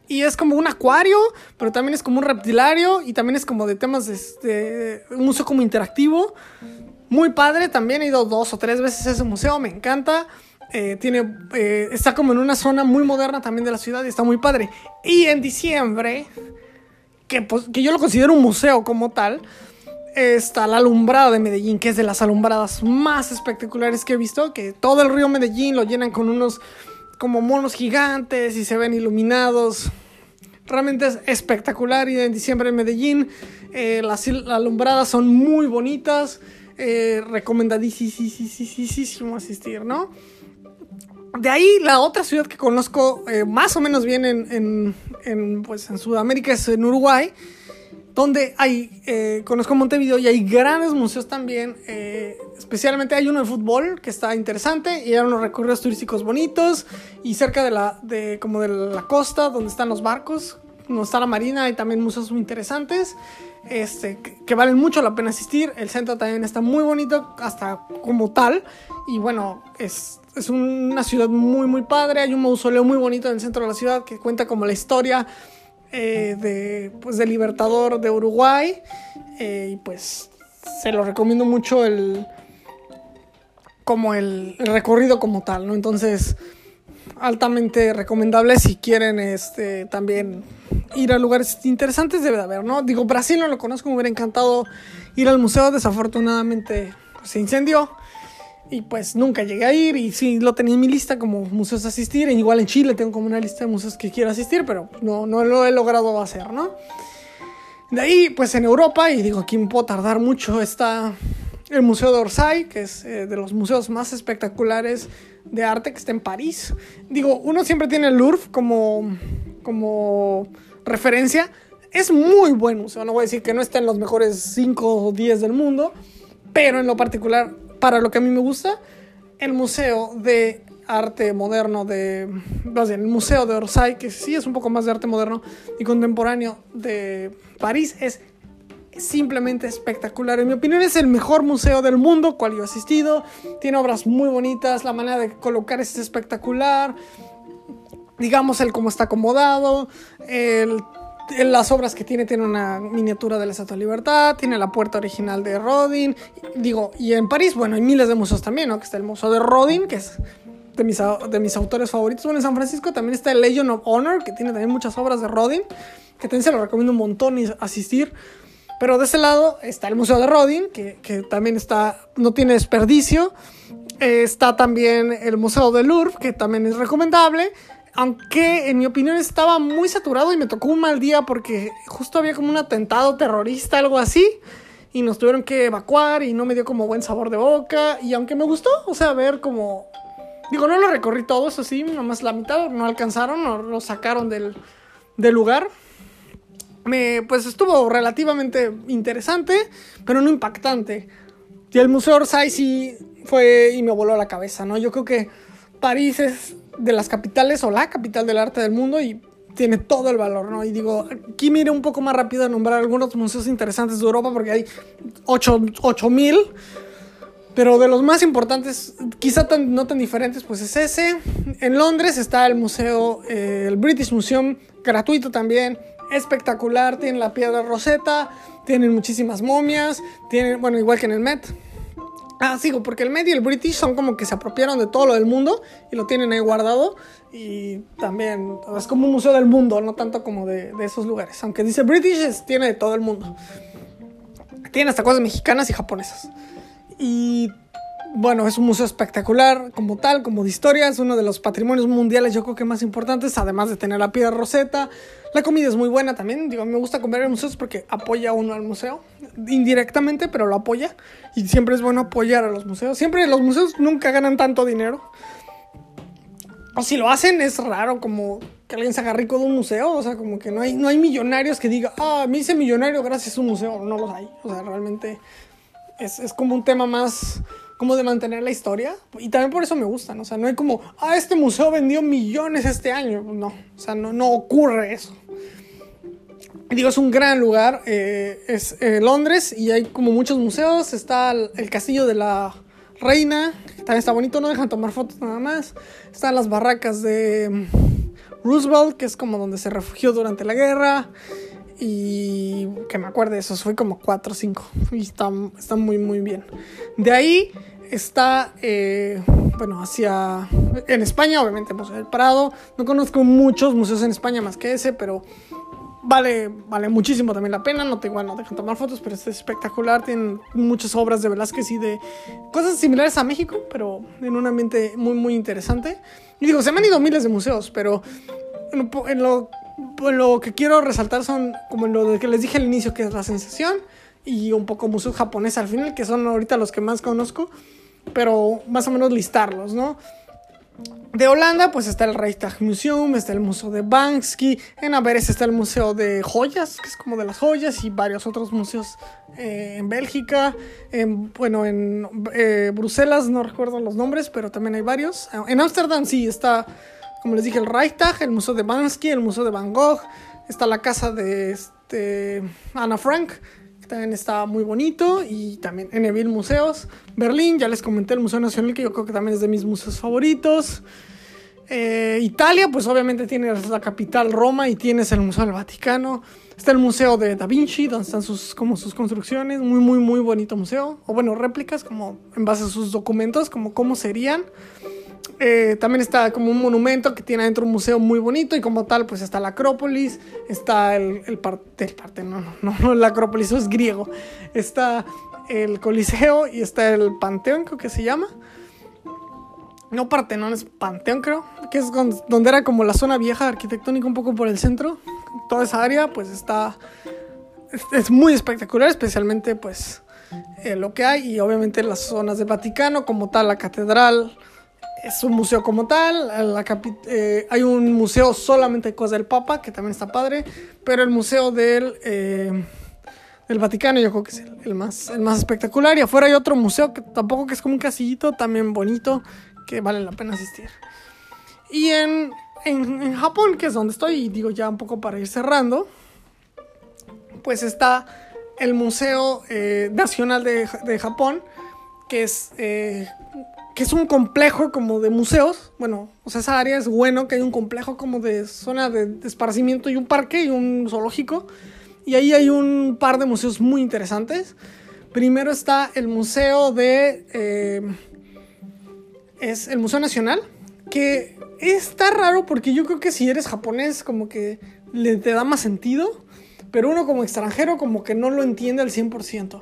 Y es como un acuario, pero también es como un reptilario y también es como de temas este, un museo como interactivo. Muy padre, también he ido dos o tres veces a ese museo, me encanta. Eh, tiene, eh, está como en una zona muy moderna también de la ciudad y está muy padre. Y en diciembre, que, pues, que yo lo considero un museo como tal, está la alumbrada de Medellín, que es de las alumbradas más espectaculares que he visto, que todo el río Medellín lo llenan con unos como monos gigantes y se ven iluminados. Realmente es espectacular y en diciembre en Medellín eh, las alumbradas son muy bonitas. Eh, recomendadísimo asistir, ¿no? De ahí la otra ciudad que conozco eh, más o menos bien en, en, pues, en Sudamérica es en Uruguay donde hay, eh, conozco Montevideo y hay grandes museos también, eh, especialmente hay uno de fútbol que está interesante y hay unos recorridos turísticos bonitos y cerca de la, de, como de la costa donde están los barcos, donde está la marina, hay también museos muy interesantes, este, que, valen mucho la pena asistir, el centro también está muy bonito hasta como tal y bueno, es, es una ciudad muy muy padre, hay un mausoleo muy bonito en el centro de la ciudad que cuenta como la historia eh, de, pues, Libertador de Uruguay. Eh, y pues se lo recomiendo mucho el como el, recorrido como tal, ¿no? Entonces, altamente recomendable si quieren este también ir a lugares interesantes debe de haber, ¿no? Digo, Brasil no lo conozco, me hubiera encantado ir al museo, desafortunadamente pues, se incendió. Y pues nunca llegué a ir y sí lo tenía en mi lista como museos a asistir. igual en Chile tengo como una lista de museos que quiero asistir, pero no, no lo he logrado hacer, ¿no? De ahí, pues en Europa, y digo, aquí me puedo tardar mucho, está el Museo de Orsay, que es eh, de los museos más espectaculares de arte que está en París. Digo, uno siempre tiene el Louvre como, como referencia. Es muy buen museo, no voy a decir que no está en los mejores 5 o 10 del mundo, pero en lo particular para lo que a mí me gusta, el Museo de Arte Moderno de. Más bien, el Museo de Orsay, que sí es un poco más de arte moderno y contemporáneo de París, es simplemente espectacular. En mi opinión, es el mejor museo del mundo cual yo he asistido. Tiene obras muy bonitas, la manera de colocar es espectacular. Digamos, el cómo está acomodado, el las obras que tiene, tiene una miniatura de la Estatua de Libertad, tiene la puerta original de Rodin, digo, y en París, bueno, hay miles de museos también, ¿no? Que está el Museo de Rodin, que es de mis, de mis autores favoritos. Bueno, en San Francisco también está el Legion of Honor, que tiene también muchas obras de Rodin, que también se lo recomiendo un montón asistir. Pero de ese lado está el Museo de Rodin, que, que también está, no tiene desperdicio. está también el Museo de Louvre, que también es recomendable aunque en mi opinión estaba muy saturado y me tocó un mal día porque justo había como un atentado terrorista, algo así, y nos tuvieron que evacuar y no me dio como buen sabor de boca, y aunque me gustó, o sea, ver como... Digo, no lo recorrí todo, eso sí, nomás la mitad, no alcanzaron, no lo sacaron del, del lugar. me, pues estuvo relativamente interesante, pero no impactante. Y el Museo Orsay sí fue y me voló la cabeza, ¿no? Yo creo que París es de las capitales o la capital del arte del mundo y tiene todo el valor, ¿no? Y digo, aquí mire un poco más rápido a nombrar algunos museos interesantes de Europa porque hay 8000, pero de los más importantes, quizá no tan diferentes, pues es ese. En Londres está el museo, eh, el British Museum, gratuito también, espectacular, tienen la piedra roseta, tienen muchísimas momias, tienen, bueno, igual que en el Met, Ah, sigo, porque el Met y el British son como que se apropiaron de todo lo del mundo y lo tienen ahí guardado. Y también es como un museo del mundo, no tanto como de, esos lugares. Aunque dice British, tiene de todo el mundo. Tiene hasta cosas mexicanas y japonesas. Y bueno, es un museo espectacular como tal, como de historia, es uno de los patrimonios mundiales yo creo que más importantes, además de tener la piedra roseta. La comida es muy buena también, digo, me gusta comer en museos porque apoya uno al museo, indirectamente, pero lo apoya. Y siempre es bueno apoyar a los museos. Siempre los museos nunca ganan tanto dinero. O si lo hacen es raro como que alguien se haga rico de un museo, o sea, como que no hay, no hay millonarios que diga, ah, me hice millonario gracias a un museo, no los hay. O sea, realmente es, es como un tema más como de mantener la historia. Y también por eso me gustan. O sea, no hay como, ah, este museo vendió millones este año. No, o sea, no, no ocurre eso. Digo, es un gran lugar. Eh, es eh, Londres y hay como muchos museos. Está el, castillo de la reina, que también está bonito, no dejan tomar fotos nada más. Están las barracas de mm, Roosevelt, que es como donde se refugió durante la guerra. Y que me acuerde, esos fue como 4 o 5. Y está, está, muy, muy bien. De ahí está, eh, bueno, hacia. En España, obviamente, Museo del Prado. No conozco muchos museos en España más que ese, pero vale, vale muchísimo también la pena. No te, igual no dejan tomar fotos, pero es espectacular. Tienen muchas obras de Velázquez y de cosas similares a México, pero en un ambiente muy, muy interesante. Y digo, se me han ido miles de museos, pero en lo pues lo que quiero resaltar son como lo que les dije al inicio, que es la sensación, y un poco museo japonés al final, que son ahorita los que más conozco, pero más o menos listarlos, ¿no? De Holanda, pues está el Reichstag Museum, está el Museo de Banksy, en Averes está el Museo de Joyas, que es como de las joyas, y varios otros museos eh, en Bélgica, en, bueno, en eh, Bruselas, no recuerdo los nombres, pero también hay varios. En Ámsterdam sí está como les dije, el Reichstag, el Museo de Bansky, el Museo de Van Gogh, está la casa de este, Ana Frank, también está muy bonito, y también en Evil Museos. Berlín, ya les comenté el Museo Nacional, que yo creo que también es de mis museos favoritos. Eh, Italia, pues obviamente tienes la capital Roma y tienes el Museo del Vaticano. Está el Museo de Da Vinci, donde están sus, como sus construcciones. Muy, muy, muy bonito museo. O bueno, réplicas, como en base a sus documentos, como cómo serían. Eh, también está como un monumento que tiene adentro un museo muy bonito y como tal pues está la Acrópolis, está el, el, parte, no, no, no, la Acrópolis, eso es griego, está el Coliseo y está el Panteón, creo que se llama. No Partenón, es Panteón creo, que es donde era como la zona vieja arquitectónica un poco por el centro. Toda esa área pues está, es, muy espectacular, especialmente pues eh, lo que hay y obviamente las zonas del Vaticano como tal, la catedral es un museo como tal. Eh, hay un museo solamente de cosas del Papa, que también está padre. Pero el museo del, eh, del Vaticano yo creo que es el, más, el más espectacular. Y afuera hay otro museo que tampoco que es como un casillito, también bonito, que vale la pena asistir. Y en, en, Japón, que es donde estoy, y digo ya un poco para ir cerrando, pues está el Museo eh, Nacional de, de, Japón, que es que es un complejo como de museos. Bueno, o sea, esa área es bueno que hay un complejo como de zona de, esparcimiento y un parque y un zoológico. Y ahí hay un par de museos muy interesantes. Primero está el museo de... Eh, es el Museo Nacional, que está raro porque yo creo que si eres japonés como que le te da más sentido, pero uno como extranjero como que no lo entiende al 100%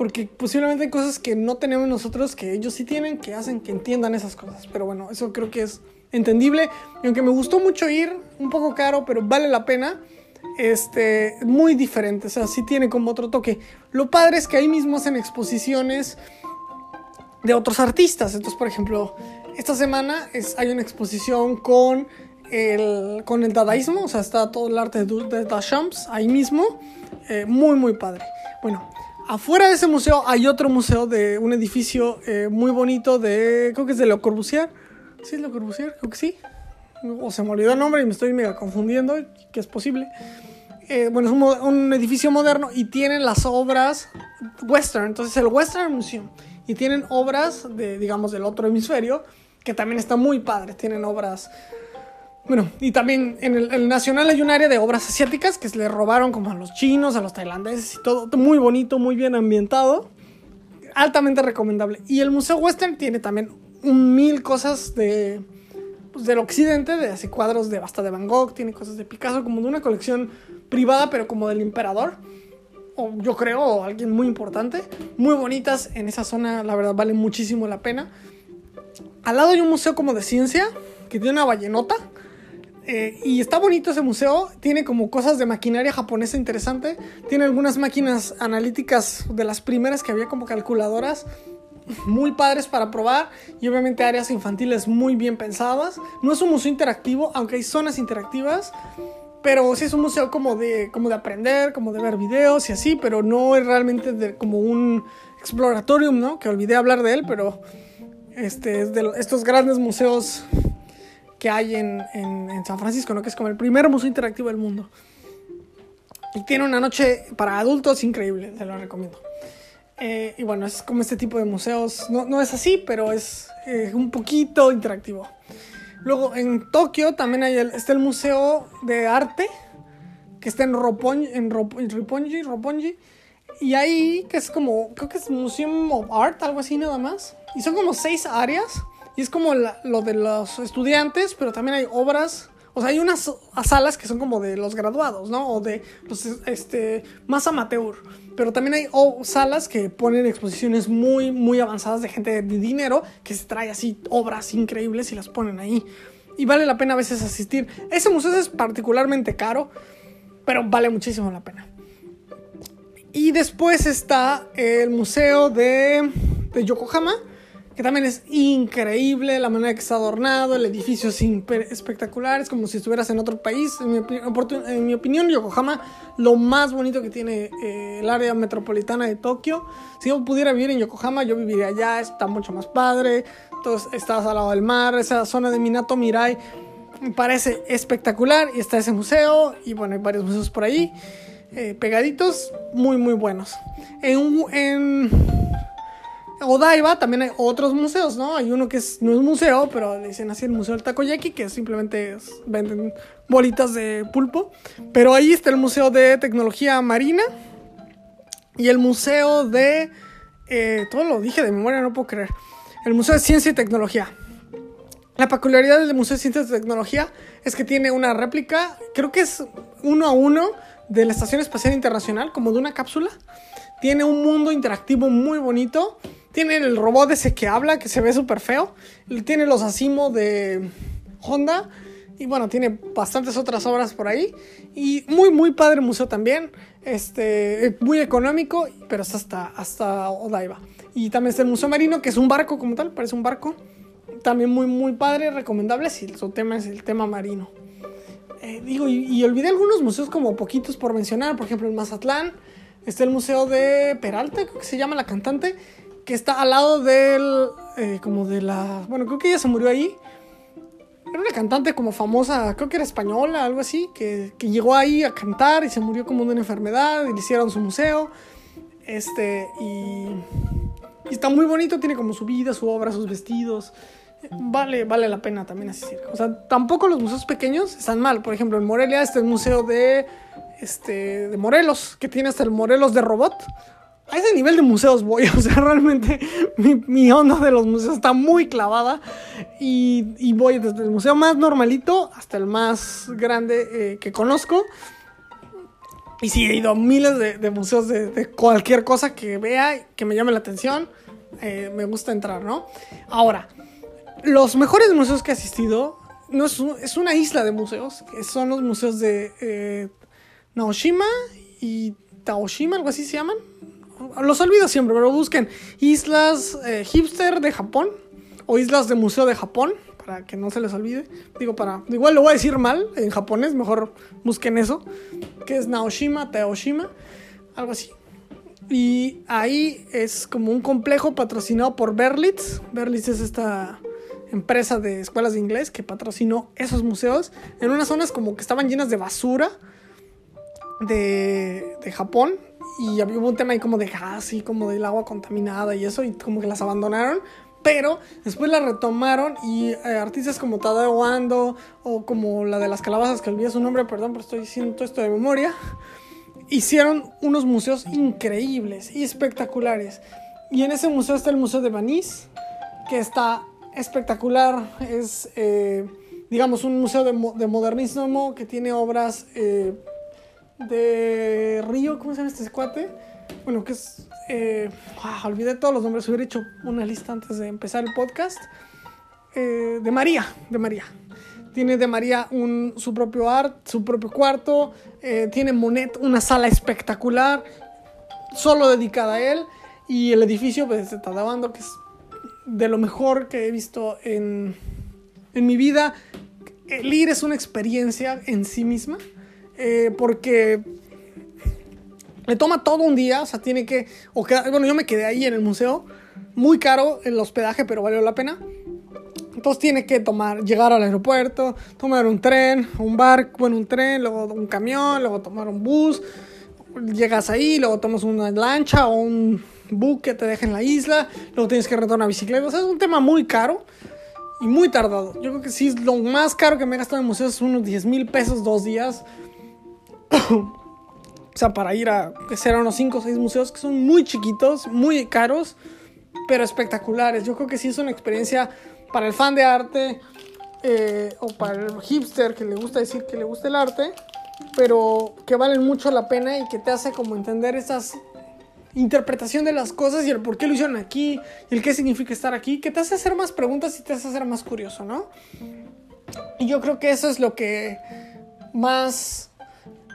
porque posiblemente hay cosas que no tenemos nosotros que ellos sí tienen que hacen que entiendan esas cosas. Pero bueno, eso creo que es entendible. Y aunque me gustó mucho ir, un poco caro, pero vale la pena. Este, muy diferente, o sea, sí tiene como otro toque. Lo padre es que ahí mismo hacen exposiciones de otros artistas. Entonces, por ejemplo, esta semana es, hay una exposición con el, con el dadaísmo, o sea, está todo el arte de, de Duchamp ahí mismo. Eh, muy, muy padre. Bueno, afuera de ese museo hay otro museo de un edificio eh, muy bonito de, creo que es de Le Corbusier. ¿Sí es Le Corbusier? Creo que sí. O se me olvidó el nombre y me estoy mega confundiendo, que es posible. Eh, bueno, es un, un, edificio moderno y tienen las obras western, entonces el Western Museum. Y tienen obras de, digamos, del otro hemisferio, que también está muy padre. Tienen obras bueno, y también en el, Nacional hay un área de obras asiáticas que se le robaron como a los chinos, a los tailandeses y todo. Muy bonito, muy bien ambientado. Altamente recomendable. Y el Museo Western tiene también un mil cosas de, pues, del occidente, de así cuadros de basta de Van Gogh, tiene cosas de Picasso, como de una colección privada, pero como del emperador. O yo creo, alguien muy importante. Muy bonitas en esa zona, la verdad, vale muchísimo la pena. Al lado hay un museo como de ciencia, que tiene una ballenota eh, y está bonito ese museo, tiene como cosas de maquinaria japonesa interesante, tiene algunas máquinas analíticas de las primeras que había como calculadoras muy padres para probar y obviamente áreas infantiles muy bien pensadas. No es un museo interactivo, aunque hay zonas interactivas, pero sí es un museo como de, como de aprender, como de ver videos y así, pero no es realmente como un exploratorium, ¿no? Que olvidé hablar de él, pero este estos grandes museos que hay en, San Francisco, ¿no? que es como el primer museo interactivo del mundo. Y tiene una noche para adultos increíble, te lo recomiendo. Eh, y bueno, es como este tipo de museos, no, es así, pero es eh, un poquito interactivo. Luego en Tokio también hay el, está el Museo de Arte, que está en, Roppongi, en, Roppongi, y ahí, que es como, creo que es Museum of Art, algo así nada más. Y son como seis áreas es como lo de los estudiantes, pero también hay obras. O sea, hay unas salas que son como de los graduados, ¿no? O de los este, más amateur. Pero también hay salas que ponen exposiciones muy, muy avanzadas de gente de dinero que se trae así obras increíbles y las ponen ahí. Y vale la pena a veces asistir. Ese museo es particularmente caro, pero vale muchísimo la pena. Y después está el museo de, de Yokohama, que también es increíble la manera que está adornado, el edificio es espectacular, es como si estuvieras en otro país. En mi, opinión, Yokohama, lo más bonito que tiene eh, el área metropolitana de Tokio. Si yo pudiera vivir en Yokohama, yo viviría allá, está mucho más padre, entonces estás al lado del mar, esa zona de Minato Mirai me parece espectacular y está ese museo y bueno, hay varios museos por ahí. Eh, pegaditos, muy muy buenos. En, en Odaiba también hay otros museos, ¿no? Hay uno que es, no es museo, pero le dicen así el Museo del Takoyaki, que simplemente venden bolitas de pulpo. Pero ahí está el Museo de Tecnología Marina y el Museo de... Eh, todo lo dije de memoria, no puedo creer. El Museo de Ciencia y Tecnología. La peculiaridad del Museo de Ciencia y Tecnología es que tiene una réplica, creo que es uno a uno, de la Estación Espacial Internacional, como de una cápsula. Tiene un mundo interactivo muy bonito tiene el robot ese que habla, que se ve súper feo. Tiene los Asimo de Honda. Y bueno, tiene bastantes otras obras por ahí. Y muy, muy padre museo también. Este, muy económico, pero hasta, hasta Odaiba. Y también está el Museo Marino, que es un barco como tal, parece un barco. También muy, muy padre, recomendable si su tema es el tema marino. Eh, digo, y, y, olvidé algunos museos como poquitos por mencionar. Por ejemplo, en Mazatlán está el Museo de Peralta, creo que se llama la cantante que está al lado del, eh, como de la, bueno, creo que ella se murió ahí. Era una cantante como famosa, creo que era española, algo así, que, llegó ahí a cantar y se murió como de una enfermedad le hicieron su museo. Este, y, y está muy bonito, tiene como su vida, su obra, sus vestidos. Vale, vale la pena también asistir. O sea, tampoco los museos pequeños están mal. Por ejemplo, en Morelia está el museo de, este, de Morelos, que tiene hasta el Morelos de robot a ese nivel de museos voy. (laughs) O sea, realmente mi, onda de los museos está muy clavada. Y, voy desde el museo más normalito hasta el más grande eh, que conozco. Y sí, he ido a miles de, museos de, cualquier cosa que vea, que me llame la atención. Eh, me gusta entrar, ¿no? Ahora, los mejores museos que he asistido no es, es una isla de museos, son los museos de eh, Naoshima y Taoshima, algo así se llaman los olvido siempre, pero busquen islas eh, hipster de Japón o islas de museo de Japón, para que no se les olvide. Digo, para. Igual lo voy a decir mal en japonés, mejor busquen eso. Que es Naoshima, Teoshima, algo así. Y ahí es como un complejo patrocinado por Berlitz. Berlitz es esta empresa de escuelas de inglés que patrocinó esos museos en unas zonas como que estaban llenas de basura de, Japón. Y había un tema ahí como de gas y como del agua contaminada y eso, y como que las abandonaron. Pero después la retomaron y eh, artistas como Tadao Wando o como la de las calabazas, que olvidé su nombre, perdón, pero estoy diciendo todo esto de memoria, hicieron unos museos increíbles y espectaculares. Y en ese museo está el Museo de Banís, que está espectacular. Es, eh, digamos, un museo de, de, modernismo que tiene obras eh, de Río, ¿cómo se llama este cuate? Bueno, que es... Eh, olvidé todos los nombres, hubiera hecho una lista antes de empezar el podcast. Eh, de María, de María. Tiene de María un, su propio art, su propio cuarto. Eh, tiene Monet, una sala espectacular, solo dedicada a él. Y el edificio pues, está Tadabando, que es de lo mejor que he visto en, en mi vida. El ir es una experiencia en sí misma, eh, porque le toma todo un día, o sea, tiene que, o queda, bueno, yo me quedé ahí en el museo, muy caro el hospedaje, pero valió la pena. Entonces tiene que tomar, llegar al aeropuerto, tomar un tren, un barco, bueno, un tren, luego un camión, luego tomar un bus, llegas ahí, luego tomas una lancha o un buque que te deja en la isla, luego tienes que rentar una bicicleta, o sea, es un tema muy caro y muy tardado. Yo creo que sí, lo más caro que me he gastado en museos es unos 10 mil pesos dos días. (coughs) o sea, para ir a, que serán unos 5 o 6 museos que son muy chiquitos, muy caros, pero espectaculares. Yo creo que sí es una experiencia para el fan de arte eh, o para el hipster que le gusta decir que le gusta el arte, pero que valen mucho la pena y que te hace como entender esas interpretación de las cosas y el por qué lo hicieron aquí y el qué significa estar aquí, que te hace hacer más preguntas y te hace hacer más curioso, ¿no? Y yo creo que eso es lo que más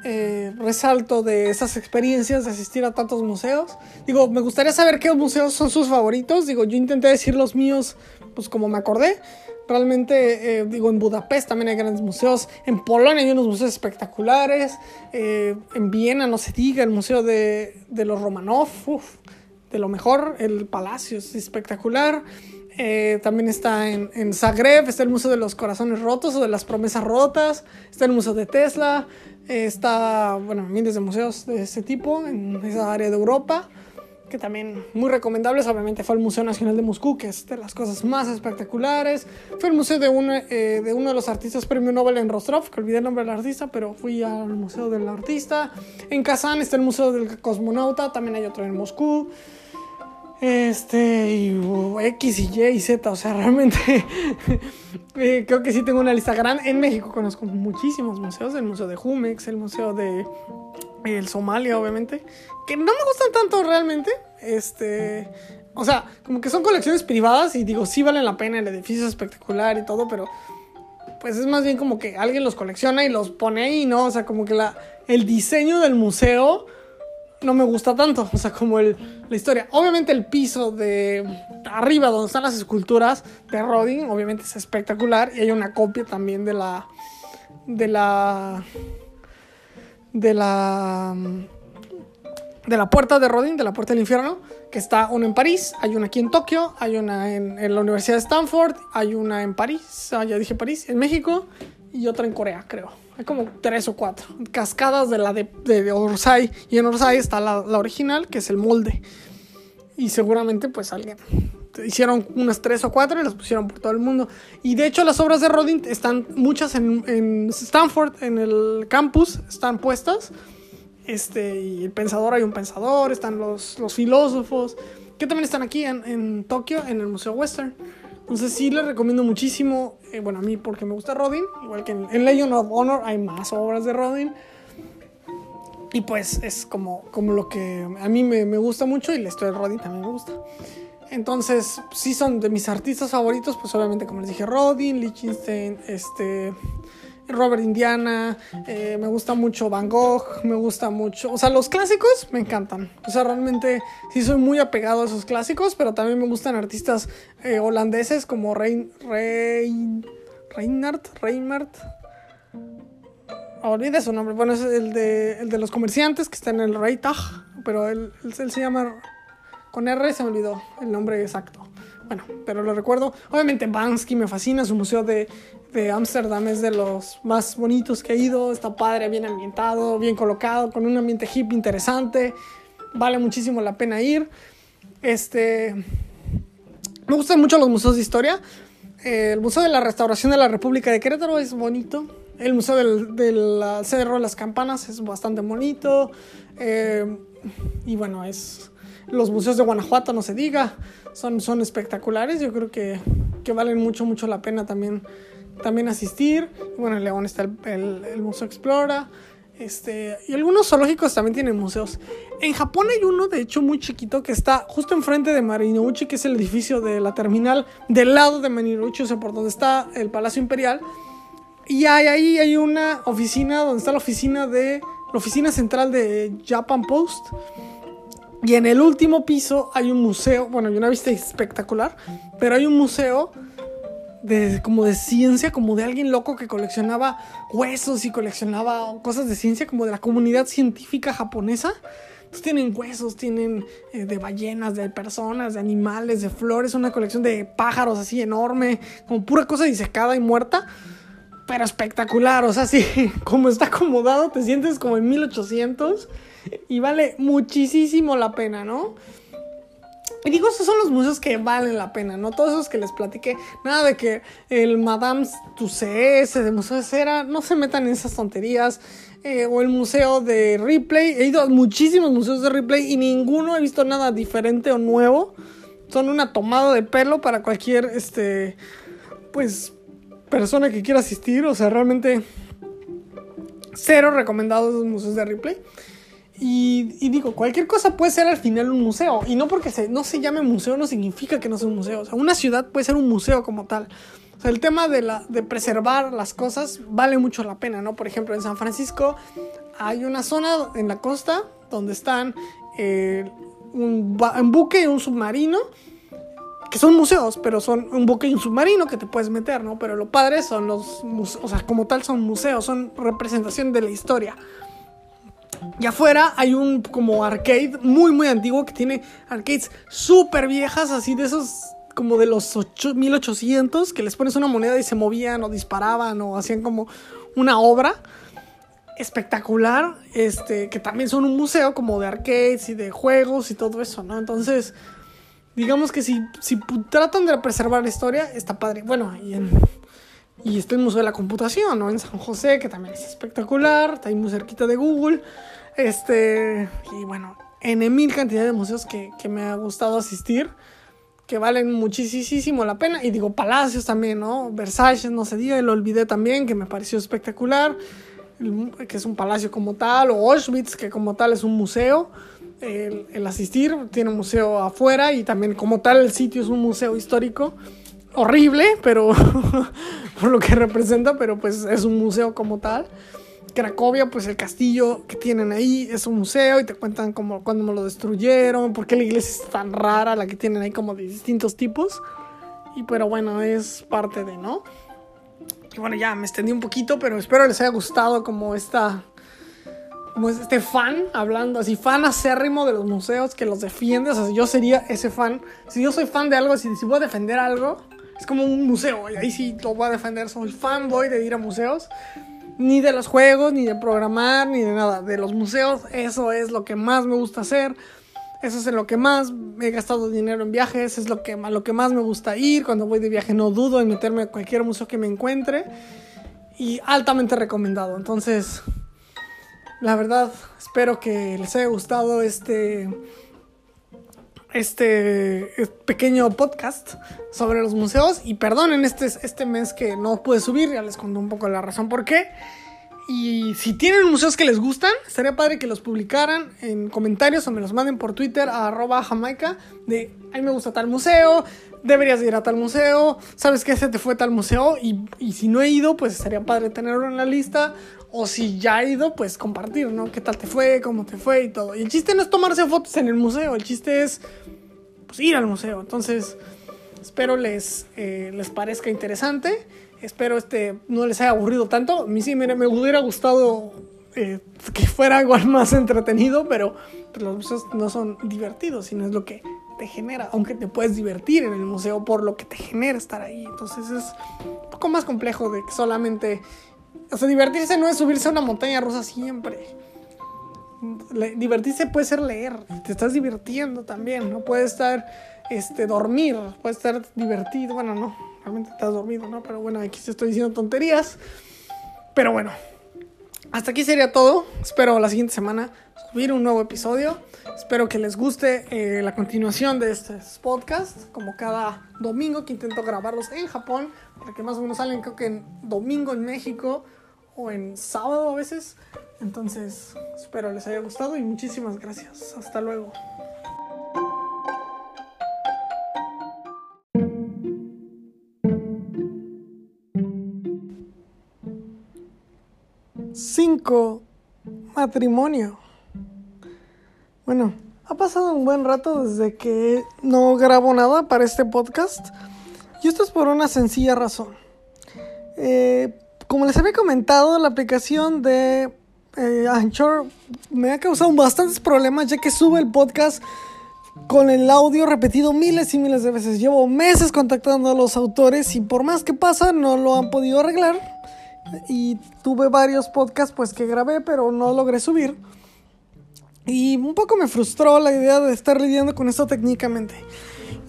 eh, resalto de esas experiencias de asistir a tantos museos. Digo, me gustaría saber qué museos son sus favoritos. Digo, yo intenté decir los míos, pues como me acordé. Realmente, eh, digo, en Budapest también hay grandes museos. En Polonia hay unos museos espectaculares. Eh, en Viena, no se diga, el museo de, los Romanov, uf, de lo mejor. El palacio es espectacular. Eh, también está en, en, Zagreb, está el Museo de los Corazones Rotos o de las Promesas Rotas. Está el Museo de Tesla. está, bueno, miles de museos de ese tipo en esa área de Europa que también muy recomendables. Obviamente fue el Museo Nacional de Moscú, que es de las cosas más espectaculares. Fue el museo de, un, eh, de uno de los artistas premio Nobel en Rostov, que olvidé el nombre del artista, pero fui al Museo del Artista. En Kazán está el Museo del Cosmonauta, también hay otro en Moscú. Este, y X y Y y Z, o sea, (laughs) realmente eh, creo que sí tengo una lista grande. En México conozco muchísimos museos, el Museo de Jumex, el Museo de el Somalia, obviamente, que no me gustan tanto realmente. Este, o sea, como que son colecciones privadas y digo, sí valen la pena, el edificio es espectacular y todo, pero pues es más bien como que alguien los colecciona y los pone ahí, ¿no? O sea, como que el diseño del museo no me gusta tanto, o sea, como el, la historia. Obviamente el piso de arriba donde están las esculturas de Rodin, obviamente es espectacular y hay una copia también de la de la de la de la puerta de Rodin, de la puerta del infierno, que está una en París, hay una aquí en Tokio, hay una en, en la Universidad de Stanford, hay una en París, ah, ya dije París, en México y otra en Corea, creo. Hay como tres o cuatro cascadas de la de, de Orsay y en Orsay está la, la, original, que es el molde. Y seguramente pues alguien hicieron unas tres o cuatro y las pusieron por todo el mundo. Y de hecho las obras de Rodin están muchas en, en Stanford, en el campus, están puestas este, y el pensador, hay un pensador, están los, los filósofos, que también están aquí en, en, Tokio, en el Museo Western. Entonces sí les recomiendo muchísimo, eh, bueno, a mí porque me gusta Rodin, igual que en, en, Legend of Honor hay más obras de Rodin. Y pues es como, como lo que a mí me, me gusta mucho y la historia de Rodin también me gusta. Entonces, sí son de mis artistas favoritos, pues obviamente como les dije, Rodin, Lichtenstein, este, Robert Indiana, eh, me gusta mucho Van Gogh, me gusta mucho, o sea, los clásicos me encantan. O sea, realmente sí soy muy apegado a esos clásicos, pero también me gustan artistas eh, holandeses como Rein, Rein, Reinhard, Reinhardt. Olvide su nombre. Bueno, es el de, el de los comerciantes que está en el Reitag, pero él, él se llama con R, se me olvidó el nombre exacto. Bueno, pero lo recuerdo. Obviamente Bansky me fascina, su museo de Ámsterdam es de los más bonitos que he ido. Está padre, bien ambientado, bien colocado, con un ambiente hip interesante. Vale muchísimo la pena ir. Este. Me gustan mucho los museos de historia. el Museo de la Restauración de la República de Querétaro es bonito. El Museo del, Cerro de las Campanas es bastante bonito. Eh, y bueno, es. Los museos de Guanajuato, no se diga son, son espectaculares. Yo creo que, que valen mucho, mucho la pena también, también asistir. Bueno, en León está el, el, Museo Explora. Este, y algunos zoológicos también tienen museos. En Japón hay uno, de hecho, muy chiquito que está justo enfrente de Marinouchi, que es el edificio de la terminal, del lado de Marinouchi, o sea, por donde está el Palacio Imperial. Y hay, ahí hay una oficina donde está la oficina de la oficina central de Japan Post. Y en el último piso hay un museo, bueno, hay una vista espectacular, pero hay un museo de como de ciencia, como de alguien loco que coleccionaba huesos y coleccionaba cosas de ciencia, como de la comunidad científica japonesa. Entonces tienen huesos, tienen eh, de ballenas, de personas, de animales, de flores, una colección de pájaros así enorme, como pura cosa disecada y muerta, pero espectacular, o sea, (laughs) sí, como está acomodado, te sientes como en 1800 y vale muchísimo la pena, ¿no? Y digo, esos son los museos que valen la pena, ¿no? Todos esos que les platiqué. Nada de que el Madame Tussauds de Museo de Cera, no se metan en esas tonterías. Eh, o el museo de Ripley. He ido a muchísimos museos de Ripley y ninguno he visto nada diferente o nuevo. Son una tomada de pelo para cualquier, este, pues, persona que quiera asistir. O sea, realmente cero recomendados los museos de Ripley. Y, digo, cualquier cosa puede ser al final un museo. Y no porque se, no se llame museo no significa que no sea un museo. O sea, una ciudad puede ser un museo como tal. O sea, el tema de, la, de preservar las cosas vale mucho la pena, ¿no? Por ejemplo, en San Francisco hay una zona en la costa donde están eh, un, un buque y un submarino que son museos, pero son un buque y un submarino que te puedes meter, ¿no? Pero lo padre son los museos, o sea, como tal son museos, son representación de la historia. Y afuera hay un como arcade muy muy antiguo que tiene arcades súper viejas, así de esos como de los 1800, que les pones una moneda y se movían o disparaban o hacían como una obra espectacular, este, que también son un museo como de arcades y de juegos y todo eso, ¿no? Entonces, digamos que si, si tratan de preservar la historia, está padre. Bueno, y en, y está el Museo de la Computación, ¿no? En San José, que también es espectacular, está ahí muy cerquita de Google. Este, y bueno, en mil cantidad de museos que, que me ha gustado asistir, que valen muchísimo la pena. Y digo, Palacios también, ¿no? Versalles, no se diga, lo olvidé también, que me pareció espectacular, que es un palacio como tal, o Auschwitz, que como tal es un museo. El, el asistir tiene un museo afuera y también como tal el sitio es un museo histórico horrible, pero (laughs) por lo que representa, pero pues es un museo como tal. Cracovia, pues el castillo que tienen ahí es un museo y te cuentan como cuando me lo destruyeron, por qué la iglesia es tan rara, la que tienen ahí como de distintos tipos. Y pero bueno, es parte de, ¿no? Y bueno, ya me extendí un poquito, pero espero les haya gustado como esta como este fan hablando así, fan acérrimo de los museos que los defiende. O sea, yo sería ese fan. Si yo soy fan de algo, si, si voy a defender algo, es como un museo, y ahí sí lo voy a defender. Soy fanboy de ir a museos. Ni de los juegos, ni de programar, ni de nada. De los museos, eso es lo que más me gusta hacer. Eso es en lo que más he gastado dinero en viajes. Es lo que, lo que más me gusta ir. Cuando voy de viaje no dudo en meterme a cualquier museo que me encuentre. Y altamente recomendado. Entonces, la verdad, espero que les haya gustado este este pequeño podcast sobre los museos. Y perdonen este, este mes que no pude subir, ya les conté un poco la razón por qué. Y si tienen museos que les gustan, estaría padre que los publicaran en comentarios o me los manden por Twitter a arroba jamaica de a me gusta tal museo, deberías ir a tal museo, sabes que ese te fue tal museo y, y si no he ido, pues estaría padre tenerlo en la lista. O si ya he ido, pues compartir, ¿no? ¿Qué tal te fue? ¿Cómo te fue? Y todo. Y el chiste no es tomarse fotos en el museo, el chiste es pues, ir al museo. Entonces, espero les, eh, les parezca interesante. Espero este no les haya aburrido tanto. A mí sí me, hubiera gustado eh, que fuera algo (laughs) más entretenido, pero pues, los museos no son divertidos, sino es lo que te genera, aunque te puedes divertir en el museo por lo que te genera estar ahí. Entonces es un poco más complejo de que solamente... O sea, divertirse no es subirse a una montaña rusa siempre. Divertirse puede ser leer, te estás divirtiendo también, no puede estar este dormir, puede estar divertido, bueno, no, realmente estás dormido, ¿no? Pero bueno, aquí te estoy diciendo tonterías. Pero bueno, hasta aquí sería todo. Espero la siguiente semana subir un nuevo episodio. Espero que les guste eh, la continuación de estos podcasts, como cada domingo que intento grabarlos en Japón, porque más o menos salen creo que en domingo en México o en sábado a veces. Entonces, espero les haya gustado y muchísimas gracias. Hasta luego. Cinco. Matrimonio. Bueno, ha pasado un buen rato desde que no grabo nada para este podcast. Y esto es por una sencilla razón. Eh, como les había comentado, la aplicación de eh, Anchor me ha causado bastantes problemas ya que sube el podcast con el audio repetido miles y miles de veces. Llevo meses contactando a los autores y por más que pasa no lo han podido arreglar. Y tuve varios podcasts pues que grabé pero no logré subir. Y un poco me frustró la idea de estar lidiando con esto técnicamente.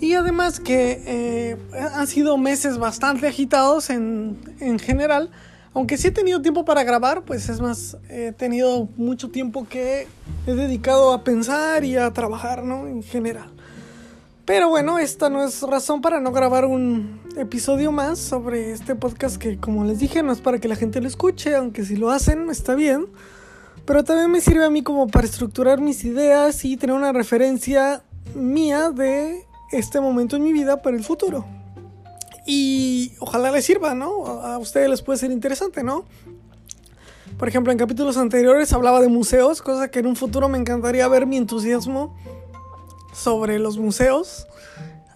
Y además que eh, han sido meses bastante agitados en, en general. Aunque sí he tenido tiempo para grabar, pues es más, he tenido mucho tiempo que he dedicado a pensar y a trabajar, ¿no? En general. Pero bueno, esta no es razón para no grabar un episodio más sobre este podcast que, como les dije, no es para que la gente lo escuche, aunque si lo hacen está bien. Pero también me sirve a mí como para estructurar mis ideas y tener una referencia mía de este momento en mi vida para el futuro. Y ojalá les sirva, ¿no? A ustedes les puede ser interesante, ¿no? Por ejemplo, en capítulos anteriores hablaba de museos, cosa que en un futuro me encantaría ver mi entusiasmo sobre los museos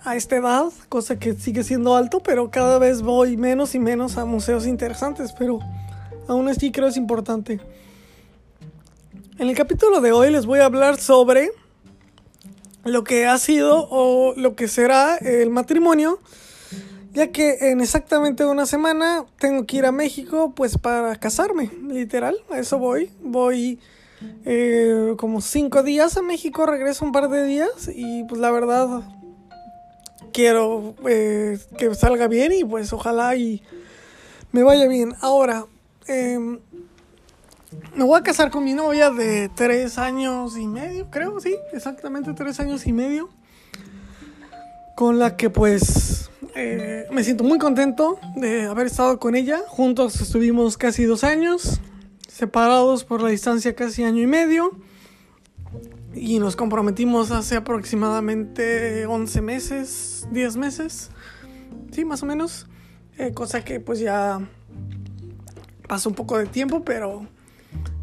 a esta edad, cosa que sigue siendo alto, pero cada vez voy menos y menos a museos interesantes, pero aún así creo es importante. En el capítulo de hoy les voy a hablar sobre lo que ha sido o lo que será el matrimonio, ya que en exactamente una semana tengo que ir a México pues para casarme, literal, a eso voy, voy eh, como cinco días a México, regreso un par de días y pues la verdad quiero eh, que salga bien y pues ojalá y me vaya bien. Ahora, eh, me voy a casar con mi novia de tres años y medio, creo, sí, exactamente tres años y medio. Con la que pues eh, me siento muy contento de haber estado con ella. Juntos estuvimos casi dos años, separados por la distancia casi año y medio. Y nos comprometimos hace aproximadamente 11 meses, 10 meses, sí, más o menos. Eh, cosa que pues ya pasó un poco de tiempo, pero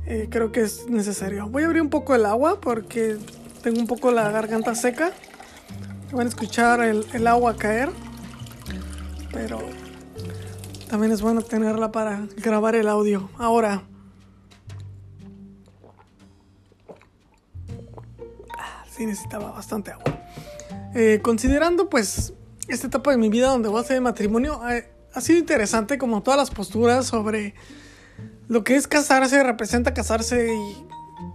eh, creo que es necesario. Voy a abrir un poco el agua porque tengo un poco la garganta seca. Van a escuchar el, el agua caer, pero también es bueno tenerla para grabar el audio. Ahora, ah, sí necesitaba bastante agua. Eh, considerando pues esta etapa de mi vida donde voy a hacer matrimonio, eh, ha sido interesante como todas las posturas sobre lo que es casarse, representa casarse y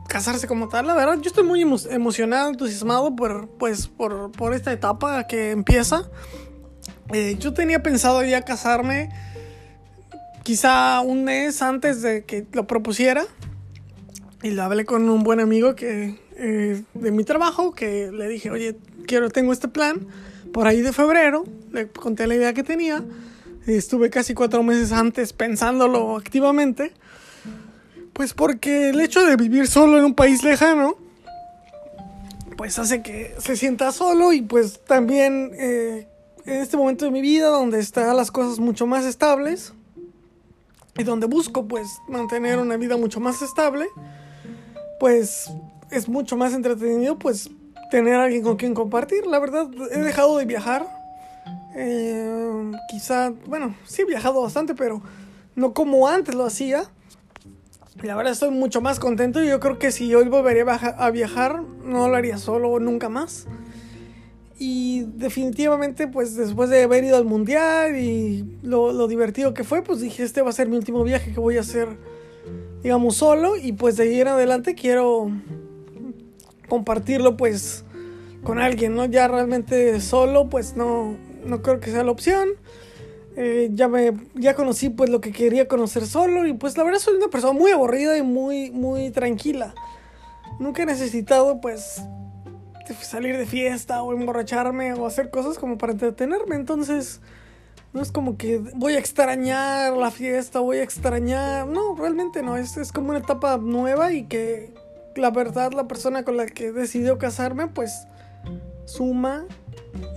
casarse como tal. La verdad, yo estoy muy emo emocionado, entusiasmado por, pues, por, por esta etapa que empieza. Eh, yo tenía pensado ya casarme quizá un mes antes de que lo propusiera. Y lo hablé con un buen amigo que, eh, de mi trabajo que le dije, oye, quiero, tengo este plan. Por ahí de febrero, le conté la idea que tenía. Estuve casi cuatro meses antes pensándolo activamente. Pues porque el hecho de vivir solo en un país lejano, pues hace que se sienta solo y pues también eh, en este momento de mi vida donde están las cosas mucho más estables y donde busco pues mantener una vida mucho más estable, pues es mucho más entretenido pues tener a alguien con quien compartir. La verdad he dejado de viajar. Eh, quizá, bueno, sí he viajado bastante, pero no como antes lo hacía. La verdad estoy mucho más contento y yo creo que si hoy volvería a viajar, no lo haría solo nunca más. Y definitivamente, pues después de haber ido al mundial y lo, divertido que fue, pues dije, este va a ser mi último viaje que voy a hacer, digamos, solo. Y pues de ahí en adelante quiero compartirlo, pues, con alguien, ¿no? Ya realmente solo, pues no, no creo que sea la opción. Eh, ya me ya conocí pues lo que quería conocer solo y pues la verdad soy una persona muy aburrida y muy muy tranquila. Nunca he necesitado pues salir de fiesta o emborracharme o hacer cosas como para entretenerme. Entonces no es como que voy a extrañar la fiesta voy a extrañar no realmente no. Es, es como una etapa nueva y que la verdad la persona con la que decidió casarme pues suma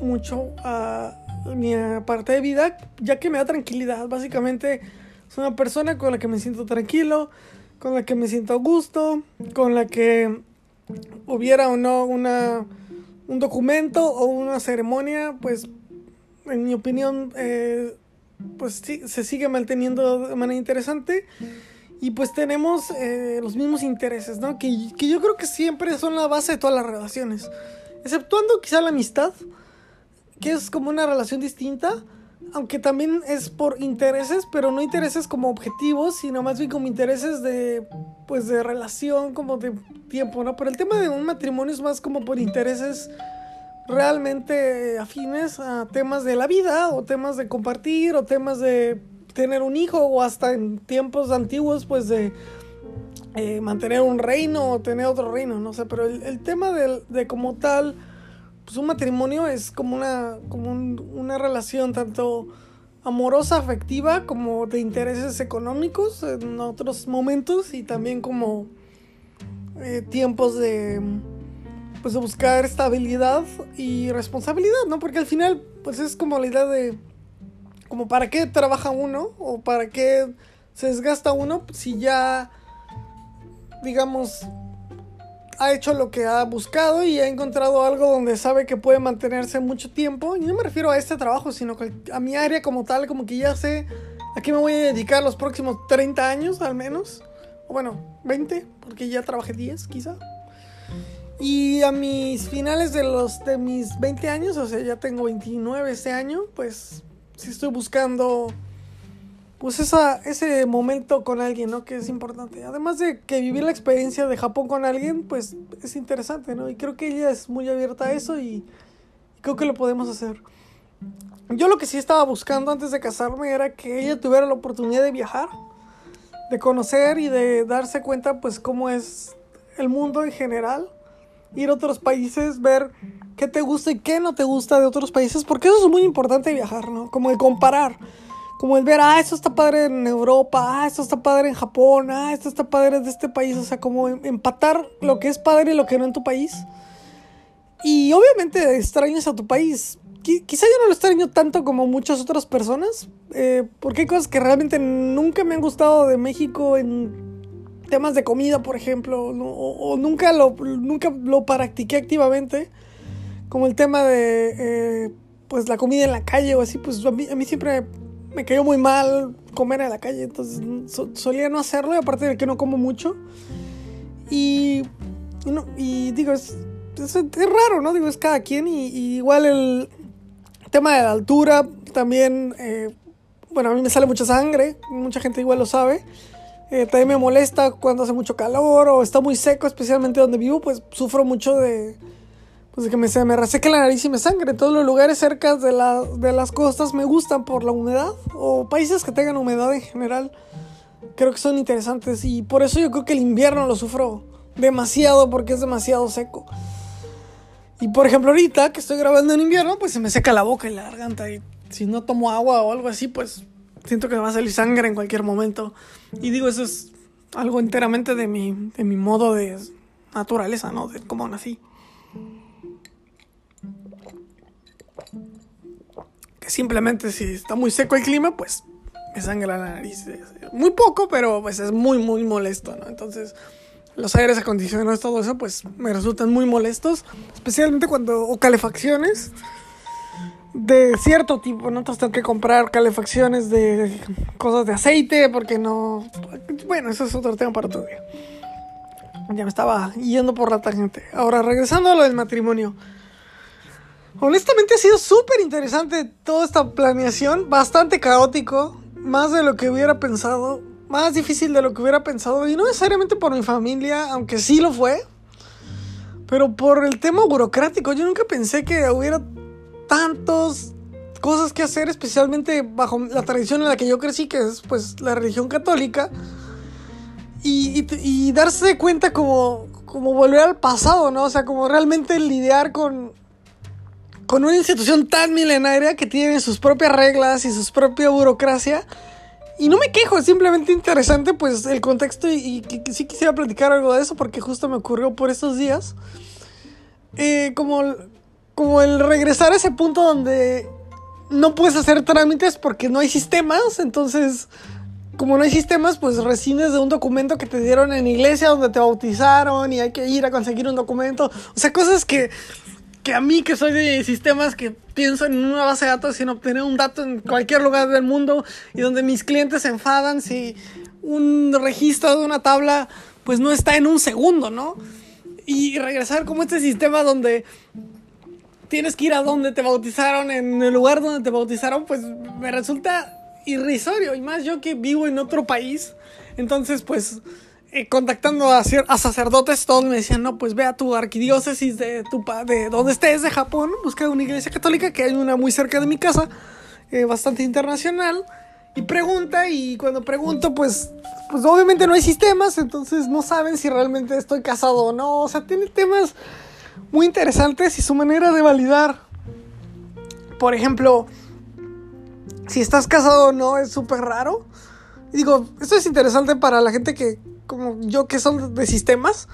mucho a mi parte de vida, ya que me da tranquilidad. Básicamente, es una persona con la que me siento tranquilo, con la que me siento a gusto, con la que hubiera o no una, un documento o una ceremonia, pues, en mi opinión, eh, pues sí, se sigue manteniendo de manera interesante. Y pues tenemos eh, los mismos intereses, ¿no? Que, que yo creo que siempre son la base de todas las relaciones. Exceptuando quizá la amistad que es como una relación distinta, aunque también es por intereses, pero no intereses como objetivos, sino más bien como intereses de, pues, de relación, como de tiempo, ¿no? Pero el tema de un matrimonio es más como por intereses realmente afines a temas de la vida, o temas de compartir, o temas de tener un hijo, o hasta en tiempos antiguos, pues de eh, mantener un reino o tener otro reino, no sé, pero el, tema de, de como tal pues un matrimonio es como una, como una relación tanto amorosa, afectiva, como de intereses económicos en otros momentos y también como eh, tiempos de, pues de buscar estabilidad y responsabilidad, ¿no? Porque al final, pues es como la idea de, como para qué trabaja uno o para qué se desgasta uno si ya, digamos, ha hecho lo que ha buscado y ha encontrado algo donde sabe que puede mantenerse mucho tiempo. Y no me refiero a este trabajo, sino a mi área como tal, como que ya sé a qué me voy a dedicar los próximos 30 años al menos. O bueno, 20, porque ya trabajé 10 quizá. Y a mis finales de los de mis 20 años, o sea, ya tengo 29 este año, pues sí estoy buscando pues esa, ese momento con alguien, ¿no? Que es importante. Además de que vivir la experiencia de Japón con alguien, pues es interesante, ¿no? Y creo que ella es muy abierta a eso y, creo que lo podemos hacer. Yo lo que sí estaba buscando antes de casarme era que ella tuviera la oportunidad de viajar, de conocer y de darse cuenta, pues, cómo es el mundo en general. Ir a otros países, ver qué te gusta y qué no te gusta de otros países, porque eso es muy importante viajar, ¿no? Como de comparar como el ver, ah, esto está padre en Europa, ah, esto está padre en Japón, ah, esto está padre de este país, o sea, como em, empatar lo que es padre y lo que no en tu país. Y obviamente extrañas a tu país. Quizá yo no lo extraño tanto como muchas otras personas, eh, porque hay cosas que realmente nunca me han gustado de México en temas de comida, por ejemplo, o, nunca, lo, nunca lo practiqué activamente, como el tema de, eh, pues, la comida en la calle o así, pues a mí, a mí siempre me cayó muy mal comer en la calle, entonces solía no hacerlo, y aparte de que no como mucho. Y, y, digo, es, es, raro, ¿no? Digo, es cada quien, y, igual el tema de la altura también, eh, bueno, a mí me sale mucha sangre, mucha gente igual lo sabe. Eh, también me molesta cuando hace mucho calor o está muy seco, especialmente donde vivo, pues sufro mucho de, pues que me, se me reseque la nariz y me sangre. Todos los lugares cerca de, de las costas me gustan por la humedad o países que tengan humedad en general. Creo que son interesantes y por eso yo creo que el invierno lo sufro demasiado porque es demasiado seco. Y por ejemplo ahorita que estoy grabando en invierno pues se me seca la boca y la garganta y si no tomo agua o algo así pues siento que me va a salir sangre en cualquier momento. Y digo eso es algo enteramente de mi, de mi modo de naturaleza, ¿no? De cómo nací. Simplemente si está muy seco el clima, pues me sangra la nariz. Muy poco, pero pues es muy, muy molesto. Entonces, los aires acondicionados, todo eso, pues me resultan muy molestos. Especialmente cuando, o calefacciones de cierto tipo, ¿no? Entonces tengo que comprar calefacciones de cosas de aceite porque no... Bueno, eso es otro tema para otro día. Ya me estaba yendo por la tangente. Ahora, regresando a lo del matrimonio. Honestamente ha sido súper interesante toda esta planeación, bastante caótico, más de lo que hubiera pensado, más difícil de lo que hubiera pensado, y no necesariamente por mi familia, aunque sí lo fue, pero por el tema burocrático. Yo nunca pensé que hubiera tantos cosas que hacer, especialmente bajo la tradición en la que yo crecí, que es pues la religión católica. Y, darse cuenta como, como volver al pasado, ¿no? O sea, como realmente lidiar con, con una institución tan milenaria que tiene sus propias reglas y su propia burocracia. Y no me quejo, es simplemente interesante pues el contexto y, sí quisiera platicar algo de eso porque justo me ocurrió por estos días. Eh, como como el regresar a ese punto donde no puedes hacer trámites porque no hay sistemas, entonces como no hay sistemas, pues rescindes de un documento que te dieron en iglesia donde te bautizaron y hay que ir a conseguir un documento, o sea, cosas que que a mí que soy de sistemas que pienso en una base de datos sin obtener un dato en cualquier lugar del mundo y donde mis clientes se enfadan si un registro de una tabla pues no está en un segundo, ¿no? Y regresar como este sistema donde tienes que ir a donde te bautizaron, en el lugar donde te bautizaron, pues me resulta irrisorio. Y más yo que vivo en otro país. Entonces, pues, eh, contactando a, sacerdotes, todos me decían, no, pues ve a tu arquidiócesis de tu de donde estés, de Japón, busca una iglesia católica, que hay una muy cerca de mi casa, eh, bastante internacional. Y pregunta, y cuando pregunto, pues, pues obviamente no hay sistemas, entonces no saben si realmente estoy casado o no. O sea, tiene temas muy interesantes y su manera de validar. Por ejemplo, si estás casado o no es súper raro. Digo, esto es interesante para la gente que, como yo, que son de sistemas.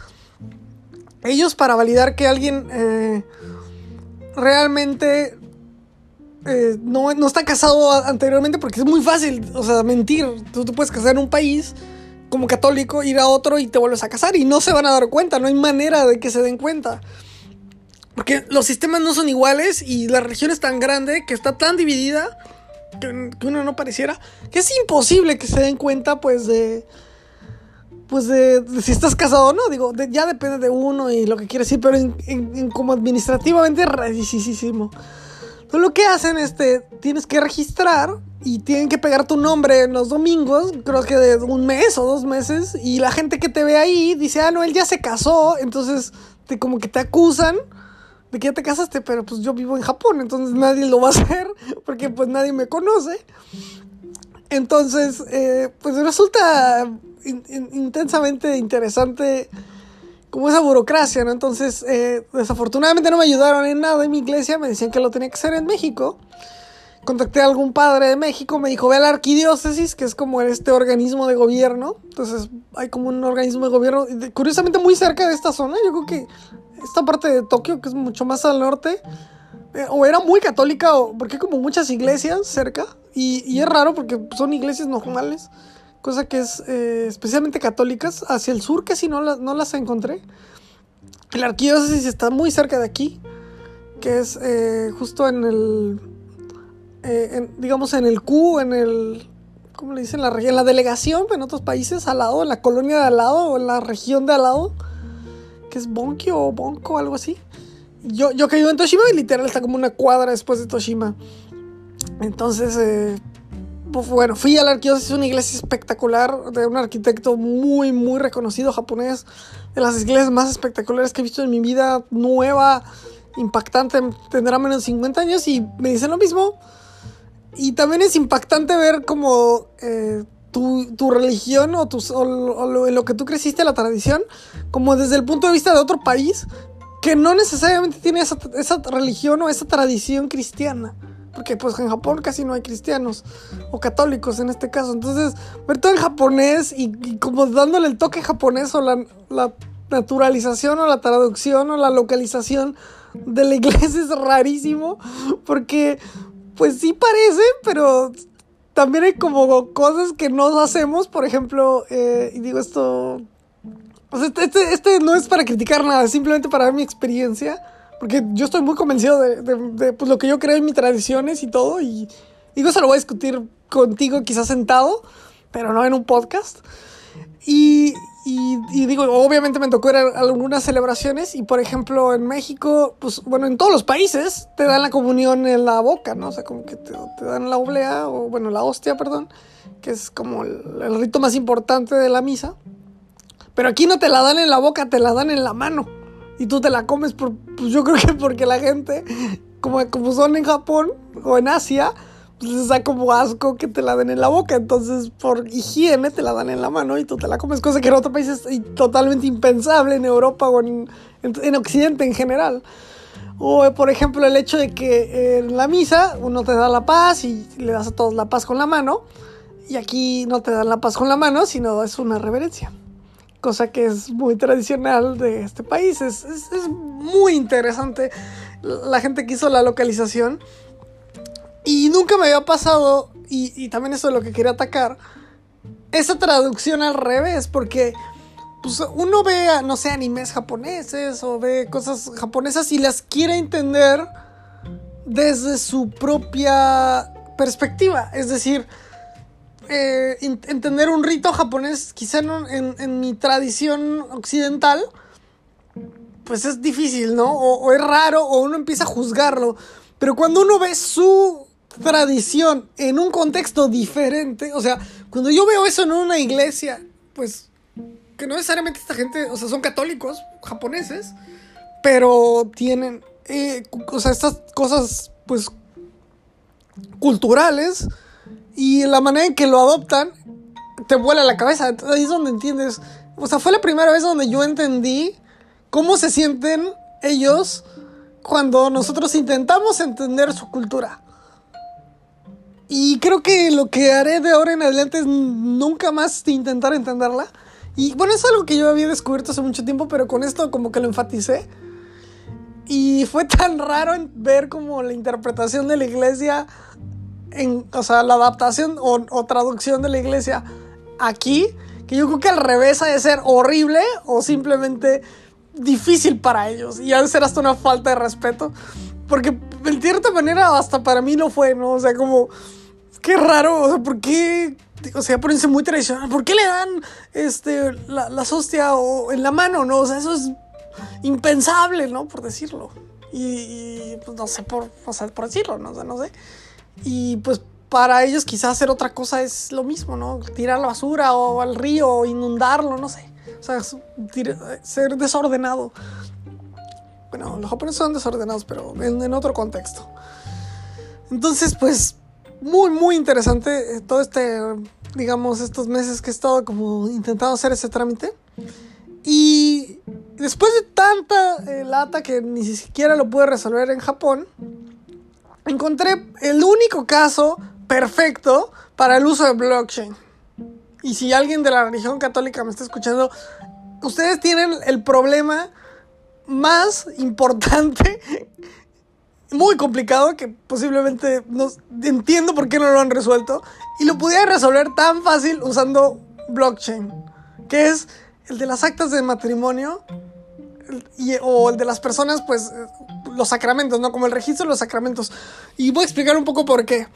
Ellos para validar que alguien eh, realmente eh, no, no, está casado anteriormente, porque es muy fácil, o sea, mentir. Tú te puedes casar en un país como católico, ir a otro y te vuelves a casar y no se van a dar cuenta, no hay manera de que se den cuenta. Porque los sistemas no son iguales y la región es tan grande que está tan dividida que, uno no pareciera que es imposible que se den cuenta pues de pues de, si estás casado o no, digo, ya depende de uno y lo que quieres decir, pero en, como administrativamente es rarísimo. Entonces lo que hacen es que tienes que registrar y tienen que pegar tu nombre en los domingos, creo que de un mes o dos meses, y la gente que te ve ahí dice, ah, no, él ya se casó, entonces te, como que te acusan de que ya te casaste, pero pues yo vivo en Japón, entonces nadie lo va a hacer (laughs) porque pues nadie me conoce. Entonces, eh, pues resulta intensamente interesante como esa burocracia, ¿no? Entonces, eh, desafortunadamente no me ayudaron en nada en mi iglesia, me decían que lo tenía que hacer en México. Contacté a algún padre de México, me dijo, ve a la arquidiócesis, que es como este organismo de gobierno. Entonces, hay como un organismo de gobierno, curiosamente muy cerca de esta zona, yo creo que esta parte de Tokio, que es mucho más al norte, eh, o era muy católica, o porque hay como muchas iglesias cerca, y, es raro porque son iglesias normales, cosa que es eh, especialmente católicas, hacia el sur casi no, no las encontré. La arquidiócesis está muy cerca de aquí, que es eh, justo en el, digamos, en el Q, en el, ¿cómo le dicen? La, en la delegación, en otros países, al lado, en la colonia de al lado, o en la región de al lado que es Bonkyo o Bonko, algo así. Yo, yo que vivo en Toshima y literal está como una cuadra después de Toshima. Entonces, eh, bueno, fui a la arquidiócesis, una iglesia espectacular de un arquitecto muy, muy reconocido japonés. De las iglesias más espectaculares que he visto en mi vida, nueva, impactante, tendrá menos de 50 años y me dicen lo mismo. Y también es impactante ver como eh, tu, religión o, tu, lo, en lo que tú creciste, la tradición, como desde el punto de vista de otro país que no necesariamente tiene esa, esa religión o esa tradición cristiana. porque pues en Japón casi no hay cristianos o católicos en este caso. Entonces, ver todo en japonés y, como dándole el toque japonés o la, la, naturalización o la traducción o la localización de la (laughs) iglesia es rarísimo porque pues sí parece, pero también hay como cosas que no hacemos, por ejemplo, eh, y digo esto, este, este, este, no es para criticar nada, es simplemente para dar mi experiencia, porque yo estoy muy convencido de, pues, lo que yo creo en mis tradiciones y todo, y digo, eso lo voy a discutir contigo quizás sentado, pero no en un podcast. Y, y, digo, obviamente me tocó ir algunas celebraciones y por ejemplo en México, pues bueno, en todos los países te dan la comunión en la boca, ¿no? O sea, como que te, dan la oblea, o bueno, la hostia, perdón, que es como el, rito más importante de la misa. Pero aquí no te la dan en la boca, te la dan en la mano. Y tú te la comes, por, pues yo creo que porque la gente, como, como son en Japón o en Asia, pues da como asco que te la den en la boca. Entonces, por higiene, te la dan en la mano y tú te la comes, cosa que en otros países es totalmente impensable, en Europa o en, en, Occidente en general. O, por ejemplo, el hecho de que en la misa uno te da la paz y le das a todos la paz con la mano. Y aquí no te dan la paz con la mano, sino es una reverencia. Cosa que es muy tradicional de este país. Es, es, es muy interesante la gente que hizo la localización y nunca me había pasado, y, también eso es lo que quería atacar, esa traducción al revés, porque pues, uno ve, no sé, animes japoneses o ve cosas japonesas y las quiere entender desde su propia perspectiva. Es decir, eh, entender un rito japonés, quizá en, en, mi tradición occidental, pues es difícil, ¿no? o, es raro, o uno empieza a juzgarlo. Pero cuando uno ve su tradición en un contexto diferente, o sea, cuando yo veo eso en una iglesia, pues que no necesariamente esta gente, o sea, son católicos japoneses, pero tienen, eh, o sea, estas cosas, pues, culturales y la manera en que lo adoptan te vuela la cabeza. Ahí es donde entiendes. O sea, fue la primera vez donde yo entendí cómo se sienten ellos cuando nosotros intentamos entender su cultura. Y creo que lo que haré de ahora en adelante es nunca más intentar entenderla. Y bueno, es algo que yo había descubierto hace mucho tiempo, pero con esto como que lo enfaticé. Y fue tan raro ver como la interpretación de la iglesia, en, o sea, la adaptación o, o traducción de la iglesia aquí, que yo creo que al revés ha de ser horrible o simplemente difícil para ellos. Y ha de ser hasta una falta de respeto. Porque en cierta manera hasta para mí no fue, ¿no? O sea, como qué raro, o sea, ¿por qué? O sea, ponerse muy tradicional. ¿Por qué le dan este, la, la hostia o en la mano, no? O sea, eso es impensable, ¿no? Por decirlo. Y, pues no sé, por, o sea, por decirlo, ¿no? O no sé. Y pues para ellos quizás hacer otra cosa es lo mismo, ¿no? Tirar la basura o al río o inundarlo, no sé. O sea, ser desordenado. Bueno, los japoneses son desordenados, pero en otro contexto. Entonces, pues muy, muy interesante eh, todo este, digamos, estos meses que he estado como intentando hacer ese trámite. Y después de tanta eh, lata que ni siquiera lo pude resolver en Japón, encontré el único caso perfecto para el uso de blockchain. Y si alguien de la religión católica me está escuchando, ustedes tienen el problema más importante muy complicado que posiblemente no entiendo por qué no lo han resuelto y lo pudiera resolver tan fácil usando blockchain, que es el de las actas de matrimonio o el de las personas, pues los sacramentos, ¿no? Como el registro de los sacramentos. Y voy a explicar un poco por qué.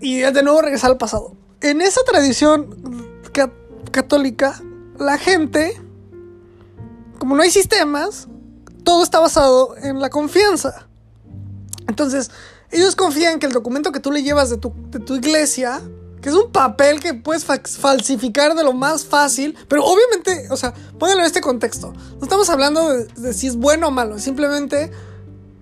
Y de nuevo regresar al pasado. En esa tradición católica, la gente, como no hay sistemas, todo está basado en la confianza. Entonces, ellos confían que el documento que tú le llevas de tu, iglesia, que es un papel que puedes falsificar de lo más fácil, pero obviamente, o sea, póngalo en este contexto. No estamos hablando de, si es bueno o malo, simplemente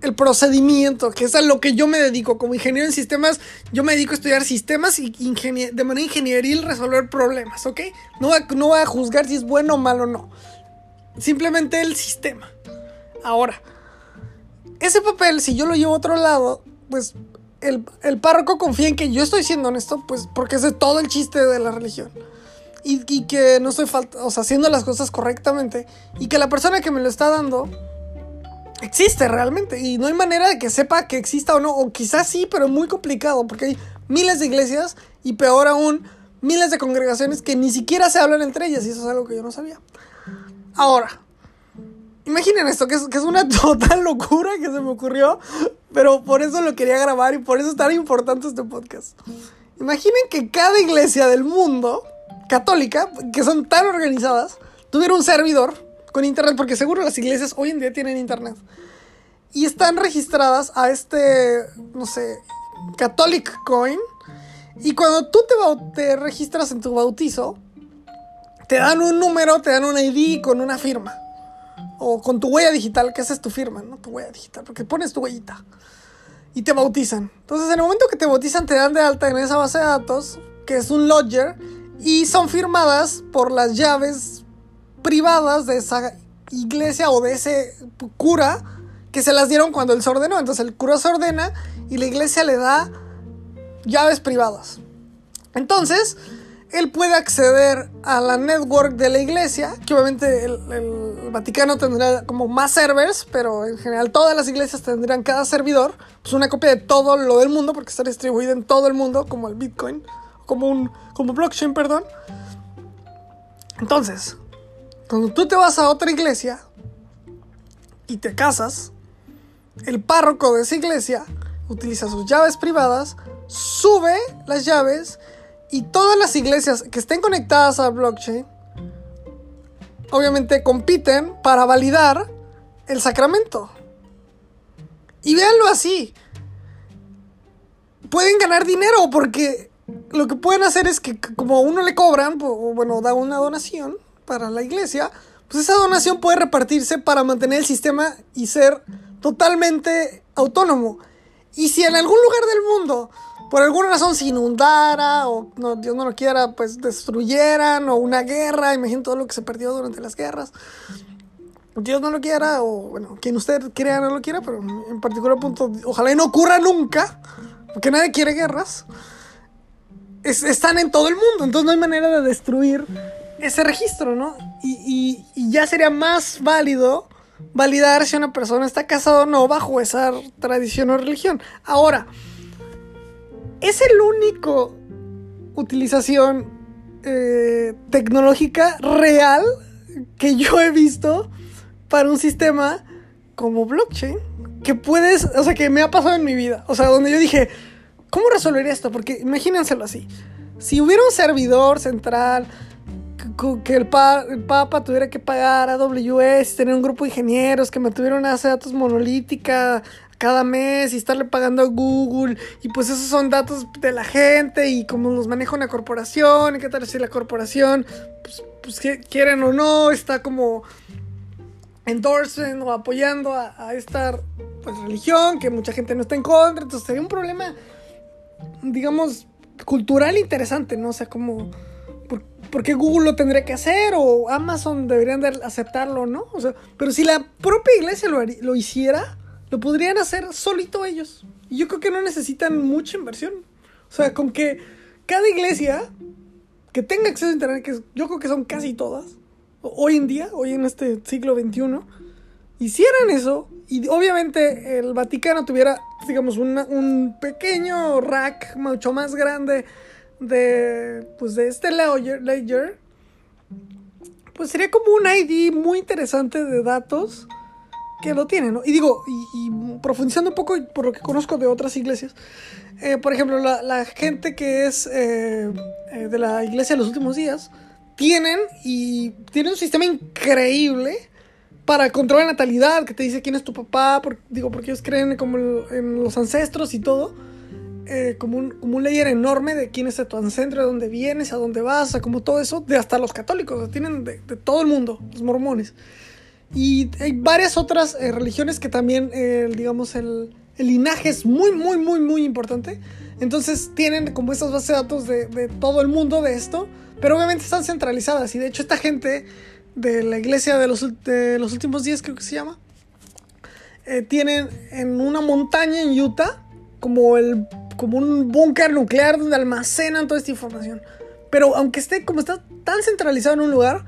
el procedimiento, que es a lo que yo me dedico. Como ingeniero en sistemas, yo me dedico a estudiar sistemas y de manera ingenieril resolver problemas, ¿ok? No, no voy a juzgar si es bueno o malo o no. Simplemente el sistema. Ahora, ese papel, si yo lo llevo a otro lado, pues el, el, párroco confía en que yo estoy siendo honesto, pues porque es de todo el chiste de la religión. Y, y que no estoy o sea, haciendo las cosas correctamente. Y que la persona que me lo está dando existe realmente. Y no hay manera de que sepa que exista o no. O quizás sí, pero es muy complicado. Porque hay miles de iglesias y peor aún, miles de congregaciones que ni siquiera se hablan entre ellas. Y eso es algo que yo no sabía. Ahora, Imaginen esto, que es, una (laughs) total locura que se me ocurrió, pero por eso lo quería grabar y por eso es tan importante este podcast. Imaginen que cada iglesia del mundo, católica, que son tan organizadas, tuviera un servidor con internet, porque seguro las iglesias hoy en día tienen internet. Y están registradas a este, no sé, Catholic Coin. Y cuando tú te, te registras en tu bautizo, te dan un número, te dan un ID con una firma o con tu huella digital, que esa es tu firma, ¿no? Tu huella digital, porque pones tu huellita y te bautizan. Entonces, en el momento que te bautizan, te dan de alta en esa base de datos, que es un lodger, y son firmadas por las llaves privadas de esa iglesia o de ese cura que se las dieron cuando él se ordenó. Entonces, el cura se ordena y la iglesia le da llaves privadas. Entonces, él puede acceder a la network de la iglesia, que obviamente el, Vaticano tendrá como más servers, pero en general todas las iglesias tendrán cada servidor, pues una copia de todo lo del mundo, porque está distribuido en todo el mundo, como el Bitcoin, como un como blockchain, perdón. Entonces, cuando tú te vas a otra iglesia y te casas, el párroco de esa iglesia utiliza sus llaves privadas, sube las llaves y todas las iglesias que estén conectadas a blockchain, obviamente compiten para validar el sacramento. Y véanlo así. Pueden ganar dinero porque lo que pueden hacer es que como uno le cobran, o bueno, da una donación para la iglesia, pues esa donación puede repartirse para mantener el sistema y ser totalmente autónomo. Y si en algún lugar del mundo por alguna razón se inundara o no, Dios no lo quiera, pues destruyeran o una guerra, imaginen todo lo que se perdió durante las guerras. Dios no lo quiera o bueno, quien usted crea no lo quiera, pero en particular punto, ojalá y no ocurra nunca, porque nadie quiere guerras. están en todo el mundo, entonces no hay manera de destruir ese registro, ¿no? Y, y ya sería más válido validar si una persona está casada o no bajo esa tradición o religión. Ahora, es el único utilización eh, tecnológica real que yo he visto para un sistema como blockchain que puedes, o sea, que me ha pasado en mi vida. O sea, donde yo dije, ¿cómo resolvería esto? Porque imagínenselo así. Si hubiera un servidor central que el, el, Papa tuviera que pagar a AWS, tener un grupo de ingenieros que mantuvieran una base de datos monolítica, cada mes y estarle pagando a Google. Y pues esos son datos de la gente y como los maneja una corporación y qué tal si la corporación pues, pues quieren o no está como endorsing o apoyando a, esta pues, religión que mucha gente no está en contra. Entonces sería un problema digamos cultural interesante no o sea como por, qué Google lo tendría que hacer o Amazon deberían de aceptarlo no o sea pero si la propia iglesia lo, lo hiciera lo podrían hacer solito ellos. Y yo creo que no necesitan mucha inversión. O sea, con que cada iglesia que tenga acceso a internet, que yo creo que son casi todas, hoy en día, hoy en este siglo XXI, hicieran eso y obviamente el Vaticano tuviera, digamos, un pequeño rack mucho más grande de, pues, de este ledger, pues sería como un ID muy interesante de datos que lo tienen, ¿no? Y digo, y, profundizando un poco por lo que conozco de otras iglesias, eh, por ejemplo, la, gente que es eh, eh, de la iglesia de los últimos días, tienen y tienen un sistema increíble para controlar la natalidad, que te dice quién es tu papá, digo, porque ellos creen como en los ancestros y todo. como, un, como un layer enorme de quién es tu ancestro, de dónde vienes, a dónde vas, como todo eso, de hasta los católicos, tienen de todo el mundo, los mormones. Y hay varias otras eh, religiones que también, eh, digamos, el, linaje es muy, muy, muy, muy importante. Entonces tienen como esas bases de datos de, todo el mundo de esto, pero obviamente están centralizadas. Y de hecho esta gente de la iglesia de los, los últimos días, creo que se llama, eh, tienen en una montaña en Utah, como el como un búnker nuclear donde almacenan toda esta información. Pero aunque esté como está tan centralizado en un lugar,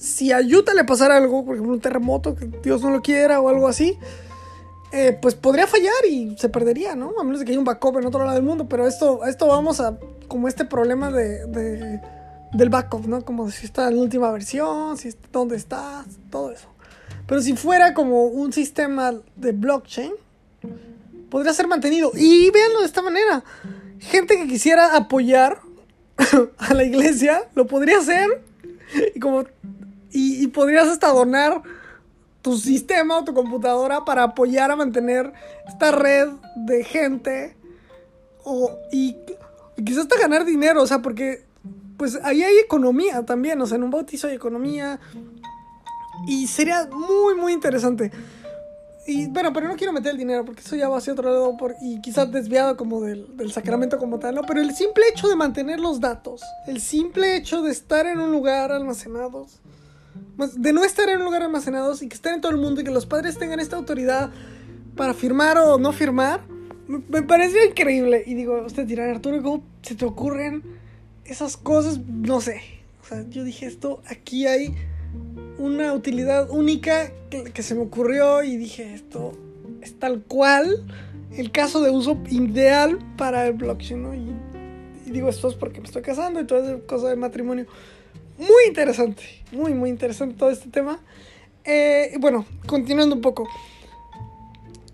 si a Utah le pasara algo, por ejemplo un terremoto que Dios no lo quiera o algo así, eh, pues podría fallar y se perdería, ¿no? A menos de que haya un backup en otro lado del mundo. Pero esto, esto vamos a como este problema de, de del backup, ¿no? Como si está en la última versión, si dónde está, todo eso. Pero si fuera como un sistema de blockchain, podría ser mantenido. Y véanlo de esta manera. Gente que quisiera apoyar (laughs) a la iglesia, lo podría hacer. Y como. Y, podrías hasta donar tu sistema o tu computadora para apoyar a mantener esta red de gente. O, y, y quizás hasta ganar dinero. O sea, porque. Pues ahí hay economía también. O sea, en un bautizo hay economía. Y sería muy, muy interesante. Y bueno, pero no quiero meter el dinero porque eso ya va hacia otro lado y quizás desviado como del, sacramento como tal, ¿no? Pero el simple hecho de mantener los datos, el simple hecho de estar en un lugar almacenados, de no estar en un lugar almacenados y que estén en todo el mundo y que los padres tengan esta autoridad para firmar o no firmar, me, pareció increíble. Y digo, usted dirá, Arturo, ¿cómo se te ocurren esas cosas? No sé. O sea, yo dije esto, aquí hay una utilidad única que, se me ocurrió y dije esto es tal cual el caso de uso ideal para el blockchain, ¿no? Y, digo esto es porque me estoy casando y toda esa cosa de matrimonio. Muy interesante, muy, muy interesante todo este tema. Eh, bueno, continuando un poco.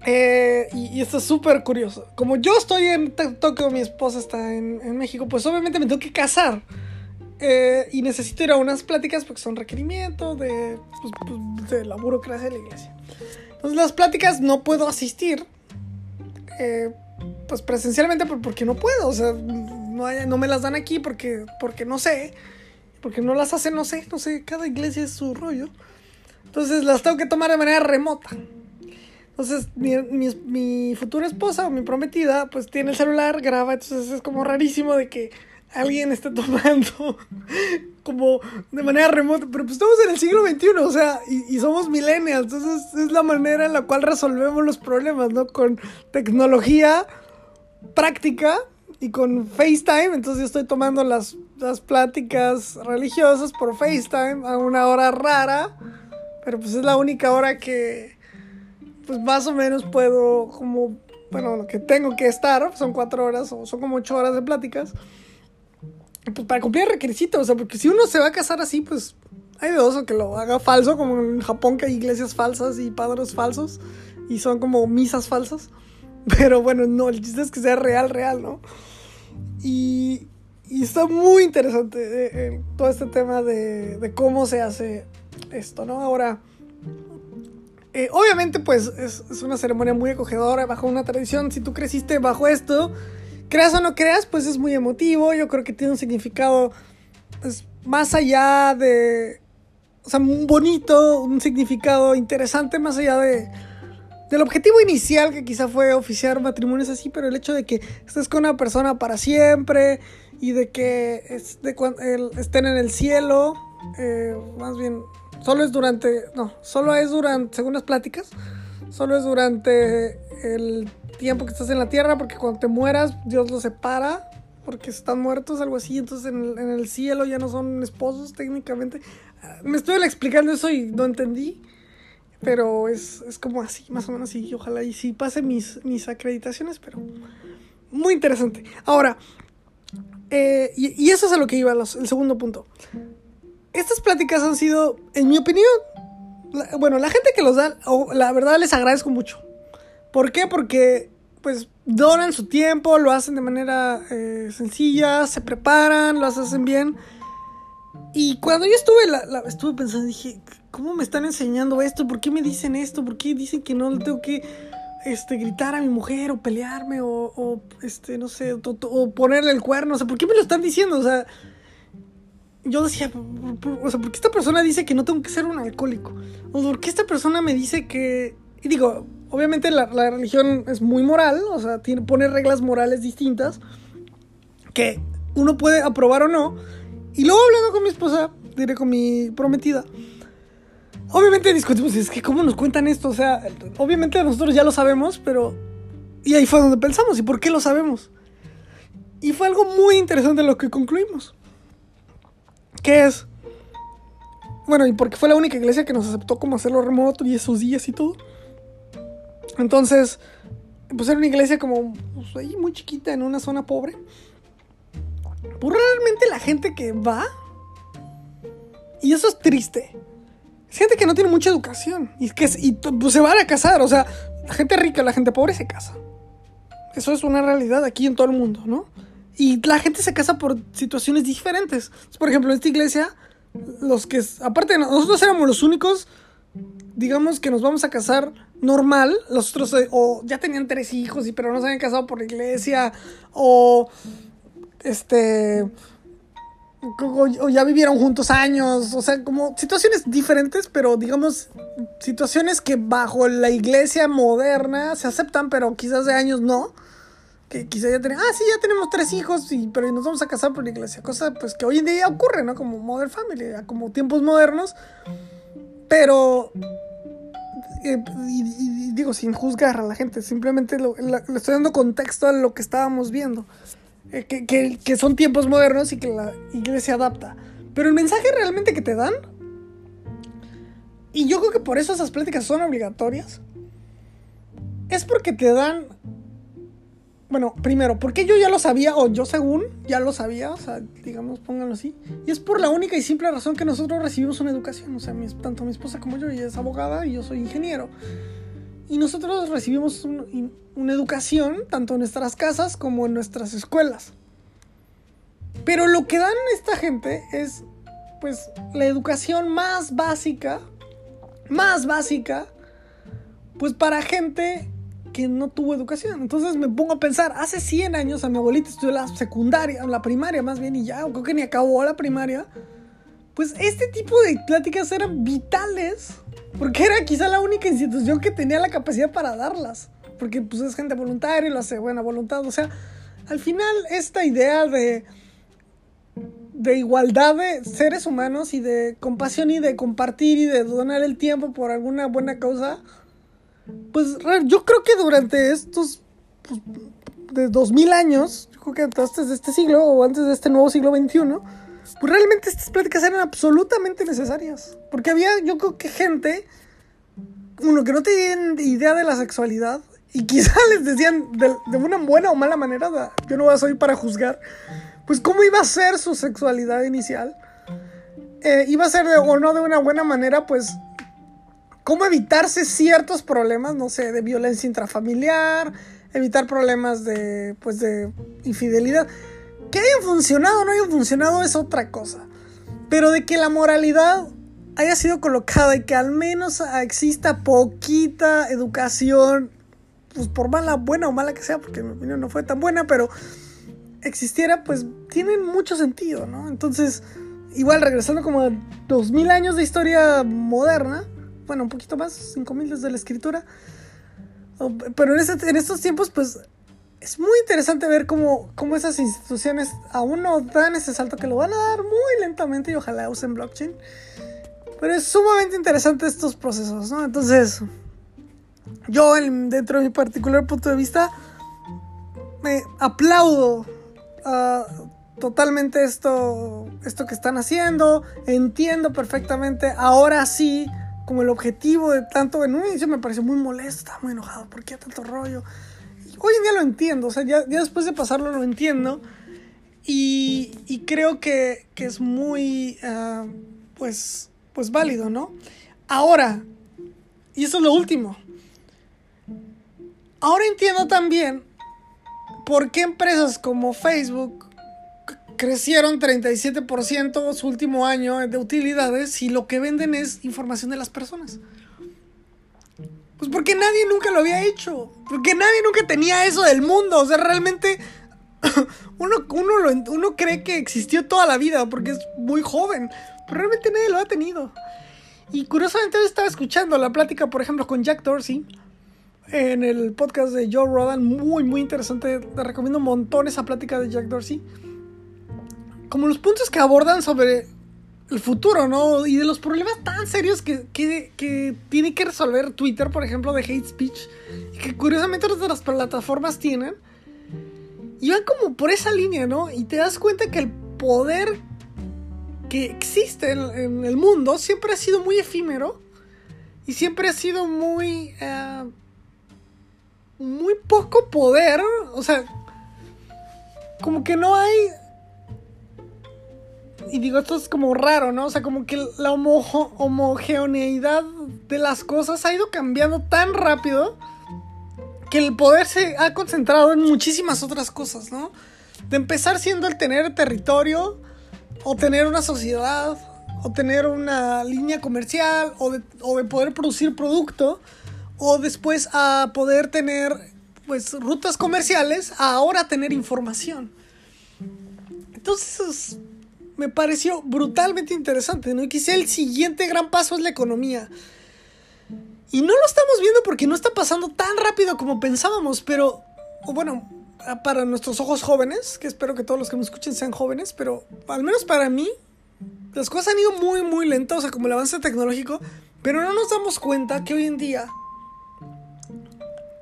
Eh, y, esto es súper curioso. Como yo estoy en Tokio, mi esposa está en, en México, pues obviamente me tengo que casar. Eh, y necesito ir a unas pláticas porque son requerimientos de, pues, pues, de la burocracia de la iglesia. Entonces las pláticas no puedo asistir. Eh, pues presencialmente porque no puedo. O sea, no, no me las dan aquí porque, porque no sé. Porque no las hacen, no sé. No sé, cada iglesia es su rollo. Entonces las tengo que tomar de manera remota. Entonces, mi, mi, futura esposa o mi prometida, pues tiene el celular, graba, entonces es como rarísimo de que alguien está tomando (laughs) como de manera remota, pero pues estamos en el siglo XXI, o sea, y, somos millennials, entonces es la manera en la cual resolvemos los problemas, ¿no? Con tecnología práctica y con FaceTime, entonces yo estoy tomando las, las pláticas religiosas por FaceTime a una hora rara, pero pues es la única hora que pues más o menos puedo como, bueno, que tengo que estar, son cuatro horas o son como ocho horas de pláticas pues para cumplir el requisito, o sea, porque si uno se va a casar así, pues hay de dos, o que lo haga falso, como en Japón que hay iglesias falsas y padres falsos, y son como misas falsas. (laughs) Pero bueno, no, el chiste es que sea real, real, ¿no? Y, y está muy interesante eh, eh, todo este tema de, de, cómo se hace esto, ¿no? Ahora, eh, obviamente, pues es, es una ceremonia muy acogedora, bajo una tradición. Si tú creciste bajo esto, creas o no creas, pues es muy emotivo. Yo creo que tiene un significado pues, más allá de. O sea, un bonito, un significado interesante, más allá de. Del objetivo inicial que quizá fue oficiar matrimonios así, pero el hecho de que estés con una persona para siempre y de que estén en el cielo, eh, más bien, solo es durante, no, solo es durante, según las pláticas, solo es durante el tiempo que estás en la tierra, porque cuando te mueras, Dios los separa, porque están muertos, algo así, entonces en el, cielo ya no son esposos técnicamente. Ah, me estoy explicando eso y no entendí, pero es, como así, más o menos así, ojalá y sí pase mis, mis acreditaciones, pero muy interesante. Ahora, eh, y, eso es a lo que iba, el segundo punto. Estas pláticas han sido, en mi opinión, bueno, la gente que los da, la verdad les agradezco mucho. ¿Por qué? Porque pues donan su tiempo, lo hacen de manera eh, sencilla, se preparan, lo hacen bien. Y cuando yo estuve, la, estuve pensando, dije, ¿cómo me están enseñando esto? ¿Por qué me dicen esto? ¿Por qué dicen que no le tengo que este, gritar a mi mujer o pelearme o, este, no sé, o, ponerle el cuerno? O sea, ¿por qué me lo están diciendo? O sea, yo decía, o sea, ¿por qué esta persona dice que no tengo que ser un alcohólico? ¿O por qué esta persona me dice que... Y digo, obviamente la, religión es muy moral, o sea, tiene, pone reglas morales distintas que uno puede aprobar o no. Y luego hablando con mi esposa, diré con mi prometida, obviamente discutimos, es que cómo nos cuentan esto, o sea, obviamente nosotros ya lo sabemos, pero Y ahí fue donde pensamos, ¿y por qué lo sabemos? Y fue algo muy interesante lo que concluimos. ¿Qué es? Bueno, y porque fue la única iglesia que nos aceptó como hacerlo remoto y esos días y todo. Entonces, pues era una iglesia como pues, ahí muy chiquita en una zona pobre. Pues realmente la gente que va, y eso es triste, gente que no tiene mucha educación y que pues, se van a casar, o sea, la gente rica, la gente pobre se casa. Eso es una realidad aquí en todo el mundo, ¿no? Y la gente se casa por situaciones diferentes. Por ejemplo, en esta iglesia, los que, aparte, nosotros éramos los únicos, digamos, que nos vamos a casar normal. Los otros, eh, o ya tenían tres hijos, y pero no se habían casado por la iglesia, o este o, ya vivieron juntos años, o sea, como situaciones diferentes, pero digamos, situaciones que bajo la iglesia moderna se aceptan, pero quizás de años no. Que quizás ya tenemos, ah, sí, ya tenemos tres hijos, y, pero nos vamos a casar por la iglesia. Cosa pues que hoy en día ocurre, ¿no? Como Modern Family, como tiempos modernos. Pero, eh, y, digo, sin juzgar a la gente, simplemente le estoy dando contexto a lo que estábamos viendo. Eh, que, son tiempos modernos y que la iglesia adapta. Pero el mensaje realmente que te dan, y yo creo que por eso esas pláticas son obligatorias, es porque te dan, bueno, primero, porque yo ya lo sabía, o yo según ya lo sabía, o sea, digamos, pónganlo así, y es por la única y simple razón que nosotros recibimos una educación, o sea, tanto mi esposa como yo, ella es abogada y yo soy ingeniero. Y nosotros recibimos una educación tanto en nuestras casas como en nuestras escuelas. Pero lo que dan esta gente es pues la educación más básica, más básica, pues para gente que no tuvo educación. Entonces me pongo a pensar, hace 100 años a mi abuelita estudió la secundaria, la primaria más bien, y ya, creo que ni acabó la primaria. Pues este tipo de pláticas eran vitales porque era quizá la única institución que tenía la capacidad para darlas. Porque pues es gente voluntaria y lo hace buena voluntad. O sea, al final esta idea de, de igualdad de seres humanos y de compasión y de compartir y de donar el tiempo por alguna buena causa, pues yo creo que durante estos pues, de 2000 años, yo creo que antes de este siglo o antes de este nuevo siglo XXI, pues realmente estas pláticas eran absolutamente necesarias. Porque había, yo creo que gente, uno, que no tenían idea de la sexualidad y quizá (laughs) les decían de, una buena o mala manera, yo no soy para juzgar, pues cómo iba a ser su sexualidad inicial. Eh, iba a ser de, o no de una buena manera, pues cómo evitarse ciertos problemas, no sé, de violencia intrafamiliar, evitar problemas de, pues, de infidelidad. Que hayan funcionado o no hayan funcionado es otra cosa. Pero de que la moralidad haya sido colocada y que al menos exista poquita educación, pues por mala, buena o mala que sea, porque mi opinión no fue tan buena, pero existiera, pues tiene mucho sentido, ¿no? Entonces, igual regresando como a 2000 años de historia moderna, bueno, un poquito más, 5000 desde la escritura, pero en estos tiempos, pues es muy interesante ver cómo, cómo esas instituciones aún no dan ese salto que lo van a dar muy lentamente y ojalá usen blockchain. Pero es sumamente interesante estos procesos, ¿no? Entonces, yo dentro de mi particular punto de vista, me aplaudo ah, totalmente esto, esto que están haciendo, entiendo perfectamente, ahora sí, como el objetivo de tanto, en un inicio me pareció muy molesto, muy enojado, ¿por qué tanto rollo? Hoy en día lo entiendo, o sea, ya, después de pasarlo lo entiendo. Y, creo que, es muy, ah, pues, pues válido, ¿no? Ahora, y eso es lo último. Ahora entiendo también por qué empresas como Facebook crecieron 37% su último año de utilidades si lo que venden es información de las personas. Pues porque nadie nunca lo había hecho. Porque nadie nunca tenía eso del mundo. O sea, realmente (coughs) uno, uno, uno cree que existió toda la vida porque es muy joven. Pero realmente nadie lo ha tenido. Y curiosamente estaba escuchando la plática, por ejemplo, con Jack Dorsey. En el podcast de Joe Rodan. Muy, muy interesante. Te recomiendo un montón esa plática de Jack Dorsey. Como los puntos que abordan sobre el futuro, ¿no? Y de los problemas tan serios que, que, tiene que resolver Twitter, por ejemplo, de hate speech, y que curiosamente otras plataformas tienen, y van como por esa línea, ¿no? Y te das cuenta que el poder que existe en, el mundo siempre ha sido muy efímero y siempre ha sido muy... Eh, muy poco poder, o sea, como que no hay y digo, esto es como raro, ¿no? O sea, como que la homogeneidad de las cosas ha ido cambiando tan rápido que el poder se ha concentrado en muchísimas otras cosas, ¿no? De empezar siendo el tener territorio, o tener una sociedad, o tener una línea comercial, o de, poder producir producto, o después a poder tener, pues, rutas comerciales, a ahora tener información. Entonces, me pareció brutalmente interesante, ¿no? Y quizá el siguiente gran paso es la economía. Y no lo estamos viendo porque no está pasando tan rápido como pensábamos, pero bueno, para nuestros ojos jóvenes, que espero que todos los que me escuchen sean jóvenes, pero al menos para mí, las cosas han ido muy, muy lentas, o sea, como el avance tecnológico, pero no nos damos cuenta que hoy en día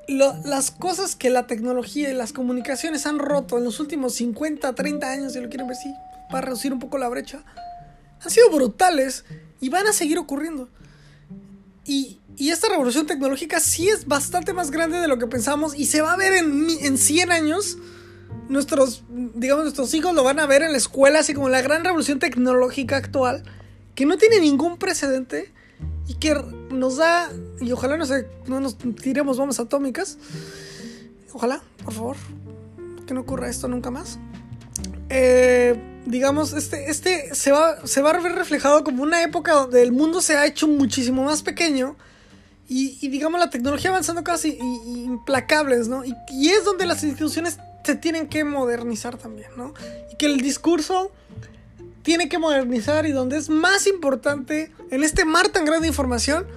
las cosas que la tecnología y las comunicaciones han roto en los últimos 50, 30 años, si lo quieren ver así, para reducir un poco la brecha, han sido brutales y van a seguir ocurriendo. Y, esta revolución tecnológica sí es bastante más grande de lo que pensamos y se va a ver en, en 100 años. Nuestros, digamos, nuestros hijos lo van a ver en la escuela, así como la gran revolución tecnológica actual, que no tiene ningún precedente y que nos da, y ojalá no, se, no nos tiremos bombas atómicas, ojalá, por favor, que no ocurra esto nunca más. Eh, digamos, este, este se, va, se va a ver reflejado como una época donde el mundo se ha hecho muchísimo más pequeño y, digamos la tecnología avanzando casi implacables, ¿no? Y, y, es donde las instituciones se tienen que modernizar también, ¿no? Y que el discurso tiene que modernizar y donde es más importante en este mar tan grande de información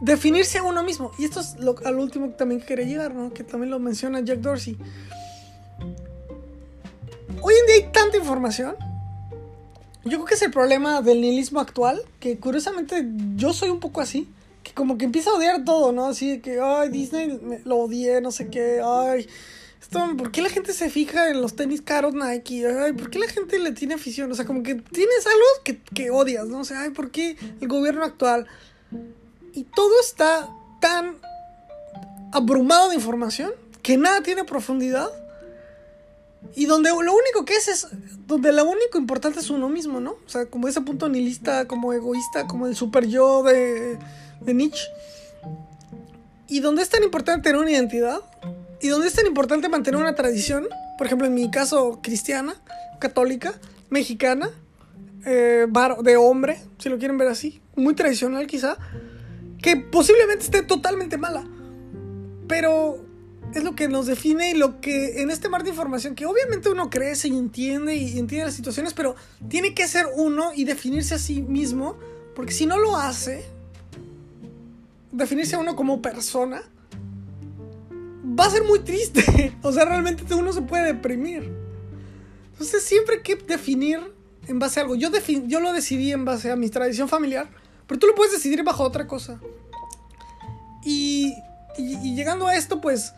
definirse a uno mismo. Y esto es lo, al último que también quería llegar, ¿no? Que también lo menciona Jack Dorsey hoy en día hay tanta información. Yo creo que es el problema del nihilismo actual, que curiosamente yo soy un poco así, que como que empieza a odiar todo, ¿no? Así que, ay, Disney lo odié, no sé qué, ay, esto, ¿por qué la gente se fija en los tenis caros Nike? Ay, ¿por qué la gente le tiene afición? O sea, como que tienes algo que, que odias, ¿no? O sea, ay, ¿por qué el gobierno actual? Y todo está tan abrumado de información que nada tiene profundidad y donde lo único que es es. Donde lo único importante es uno mismo, ¿no? O sea, como ese punto nihilista, como egoísta, como el super yo de, de Nietzsche. Y donde es tan importante tener una identidad. Y donde es tan importante mantener una tradición. Por ejemplo, en mi caso, cristiana, católica, mexicana, eh, de hombre, si lo quieren ver así. Muy tradicional, quizá. Que posiblemente esté totalmente mala. Pero es lo que nos define y lo que en este mar de información que obviamente uno crece y entiende y entiende las situaciones, pero tiene que ser uno y definirse a sí mismo, porque si no lo hace, definirse a uno como persona, va a ser muy triste. (laughs) O sea, realmente uno se puede deprimir. Entonces siempre hay que definir en base a algo. Yo, yo lo decidí en base a mi tradición familiar, pero tú lo puedes decidir bajo otra cosa. y, y llegando a esto, pues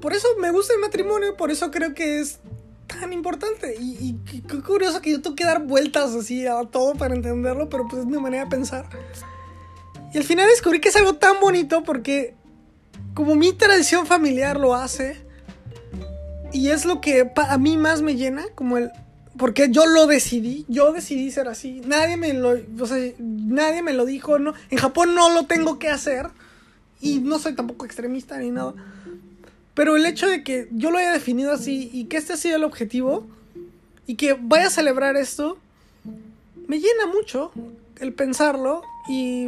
por eso me gusta el matrimonio, por eso creo que es tan importante. Y, qué curioso que yo tengo que dar vueltas así a todo para entenderlo, pero pues es mi manera de pensar. Y al final descubrí que es algo tan bonito porque como mi tradición familiar lo hace, y es lo que a mí más me llena, como el... Porque yo lo decidí, yo decidí ser así. Nadie me lo, o sea, nadie me lo dijo, no. En Japón no lo tengo que hacer. Y no soy tampoco extremista ni nada. Pero el hecho de que yo lo haya definido así y que este sea el objetivo y que vaya a celebrar esto, me llena mucho el pensarlo y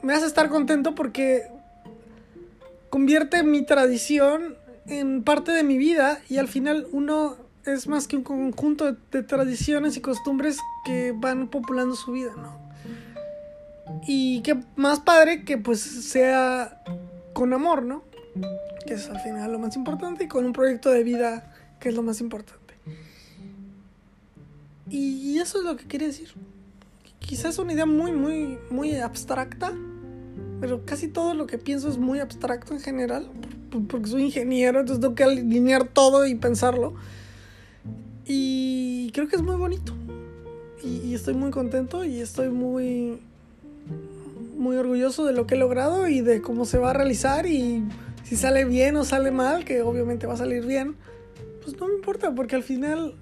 me hace estar contento porque convierte mi tradición en parte de mi vida y al final uno es más que un conjunto de, tradiciones y costumbres que van populando su vida, ¿no? Y que más padre que pues sea con amor, ¿no? Que es al final lo más importante, y con un proyecto de vida, que es lo más importante. Y eso es lo que quería decir. quizás es una idea muy, muy, muy abstracta, pero casi todo lo que pienso es muy abstracto en general, porque soy ingeniero, entonces tengo que alinear todo y pensarlo. Y creo que es muy bonito. Y, estoy muy contento y estoy muy, muy orgulloso de lo que he logrado y de cómo se va a realizar y si sale bien o sale mal, que obviamente va a salir bien, pues no me importa, porque al final,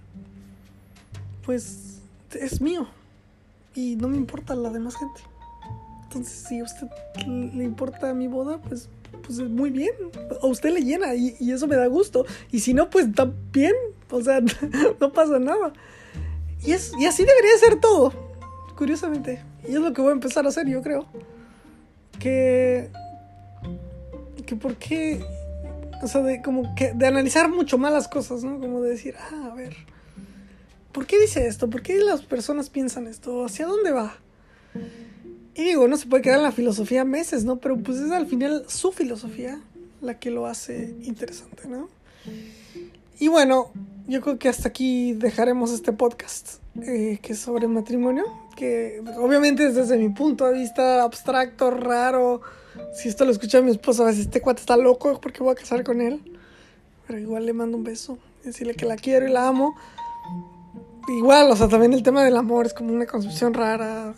pues es mío y no me importa la demás gente. Entonces, si a usted le importa mi boda, pues, pues muy bien. A usted le llena y, y eso me da gusto. Y si no, pues también. O sea, (laughs) no pasa nada. Y, es, y así debería ser todo, curiosamente. Y es lo que voy a empezar a hacer, yo creo. Que. Que por qué. O sea, de como que. De analizar mucho más las cosas, ¿no? Como de decir, ah, a ver ¿por qué dice esto? ¿Por qué las personas piensan esto? ¿Hacia dónde va? Y digo, no se puede quedar en la filosofía meses, ¿no? Pero pues es al final su filosofía la que lo hace interesante, ¿no? Y bueno, yo creo que hasta aquí dejaremos este podcast, eh, que es sobre matrimonio, que obviamente es desde mi punto de vista abstracto, raro. Si esto lo escucha mi esposa, a veces este cuate está loco porque voy a casar con él. Pero igual le mando un beso, decirle que la quiero y la amo igual, o sea, también el tema del amor es como una concepción rara.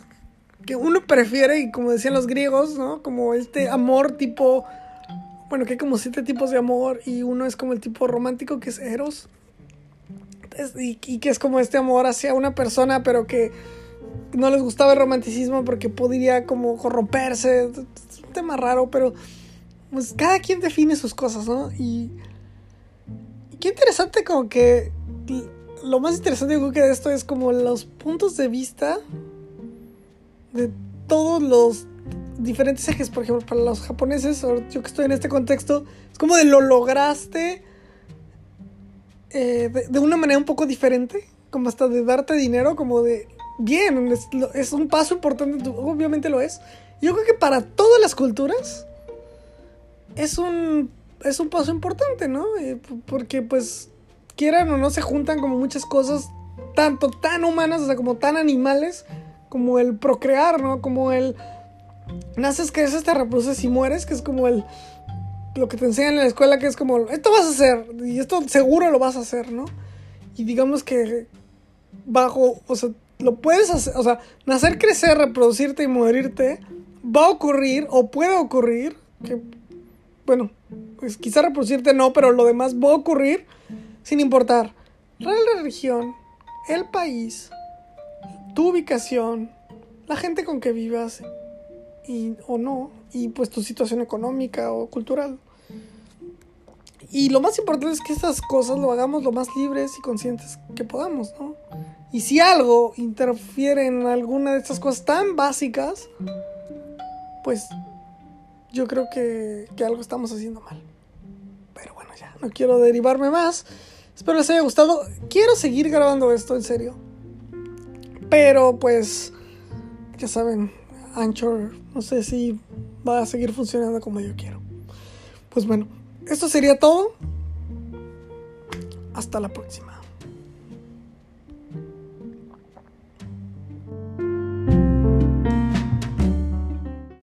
Que uno prefiere, y como decían los griegos, ¿no? Como este amor tipo. Bueno, que hay como siete tipos de amor. Y uno es como el tipo romántico, que es Eros. y, que es como este amor hacia una persona, pero que no les gustaba el romanticismo porque podría como corromperse. Tema raro, pero. Pues cada quien define sus cosas, ¿no? Y. y qué interesante, como que lo más interesante creo que de esto es como los puntos de vista de todos los diferentes ejes, por ejemplo, para los japoneses, o yo que estoy en este contexto, es como de lo lograste eh, de, una manera un poco diferente, como hasta de darte dinero, como de, bien, es, un paso importante, obviamente lo es. Yo creo que para todas las culturas es un, es un paso importante, ¿no? Eh, porque pues quieran o no, se juntan como muchas cosas, tanto tan humanas, o sea, como tan animales, como el procrear, ¿no? Como el naces, creces, te reproduces y mueres, que es como el lo que te enseñan en la escuela, que es como, esto vas a hacer, y esto seguro lo vas a hacer, ¿no? Y digamos que bajo, o sea, lo puedes hacer, o sea, nacer, crecer, reproducirte y morirte, va a ocurrir, o puede ocurrir, que, bueno, pues quizá reproducirte no, pero lo demás va a ocurrir sin importar la religión, el país, tu ubicación, la gente con que vivas y, o no, y pues tu situación económica o cultural. Y lo más importante es que estas cosas lo hagamos lo más libres y conscientes que podamos, ¿no? Y si algo interfiere en alguna de estas cosas tan básicas, pues yo creo que, que algo estamos haciendo mal. Pero bueno, ya, no quiero derivarme más. Espero les haya gustado. Quiero seguir grabando esto, en serio. Pero pues, ya saben, Anchor, no sé si va a seguir funcionando como yo quiero. Pues bueno, esto sería todo. Hasta la próxima.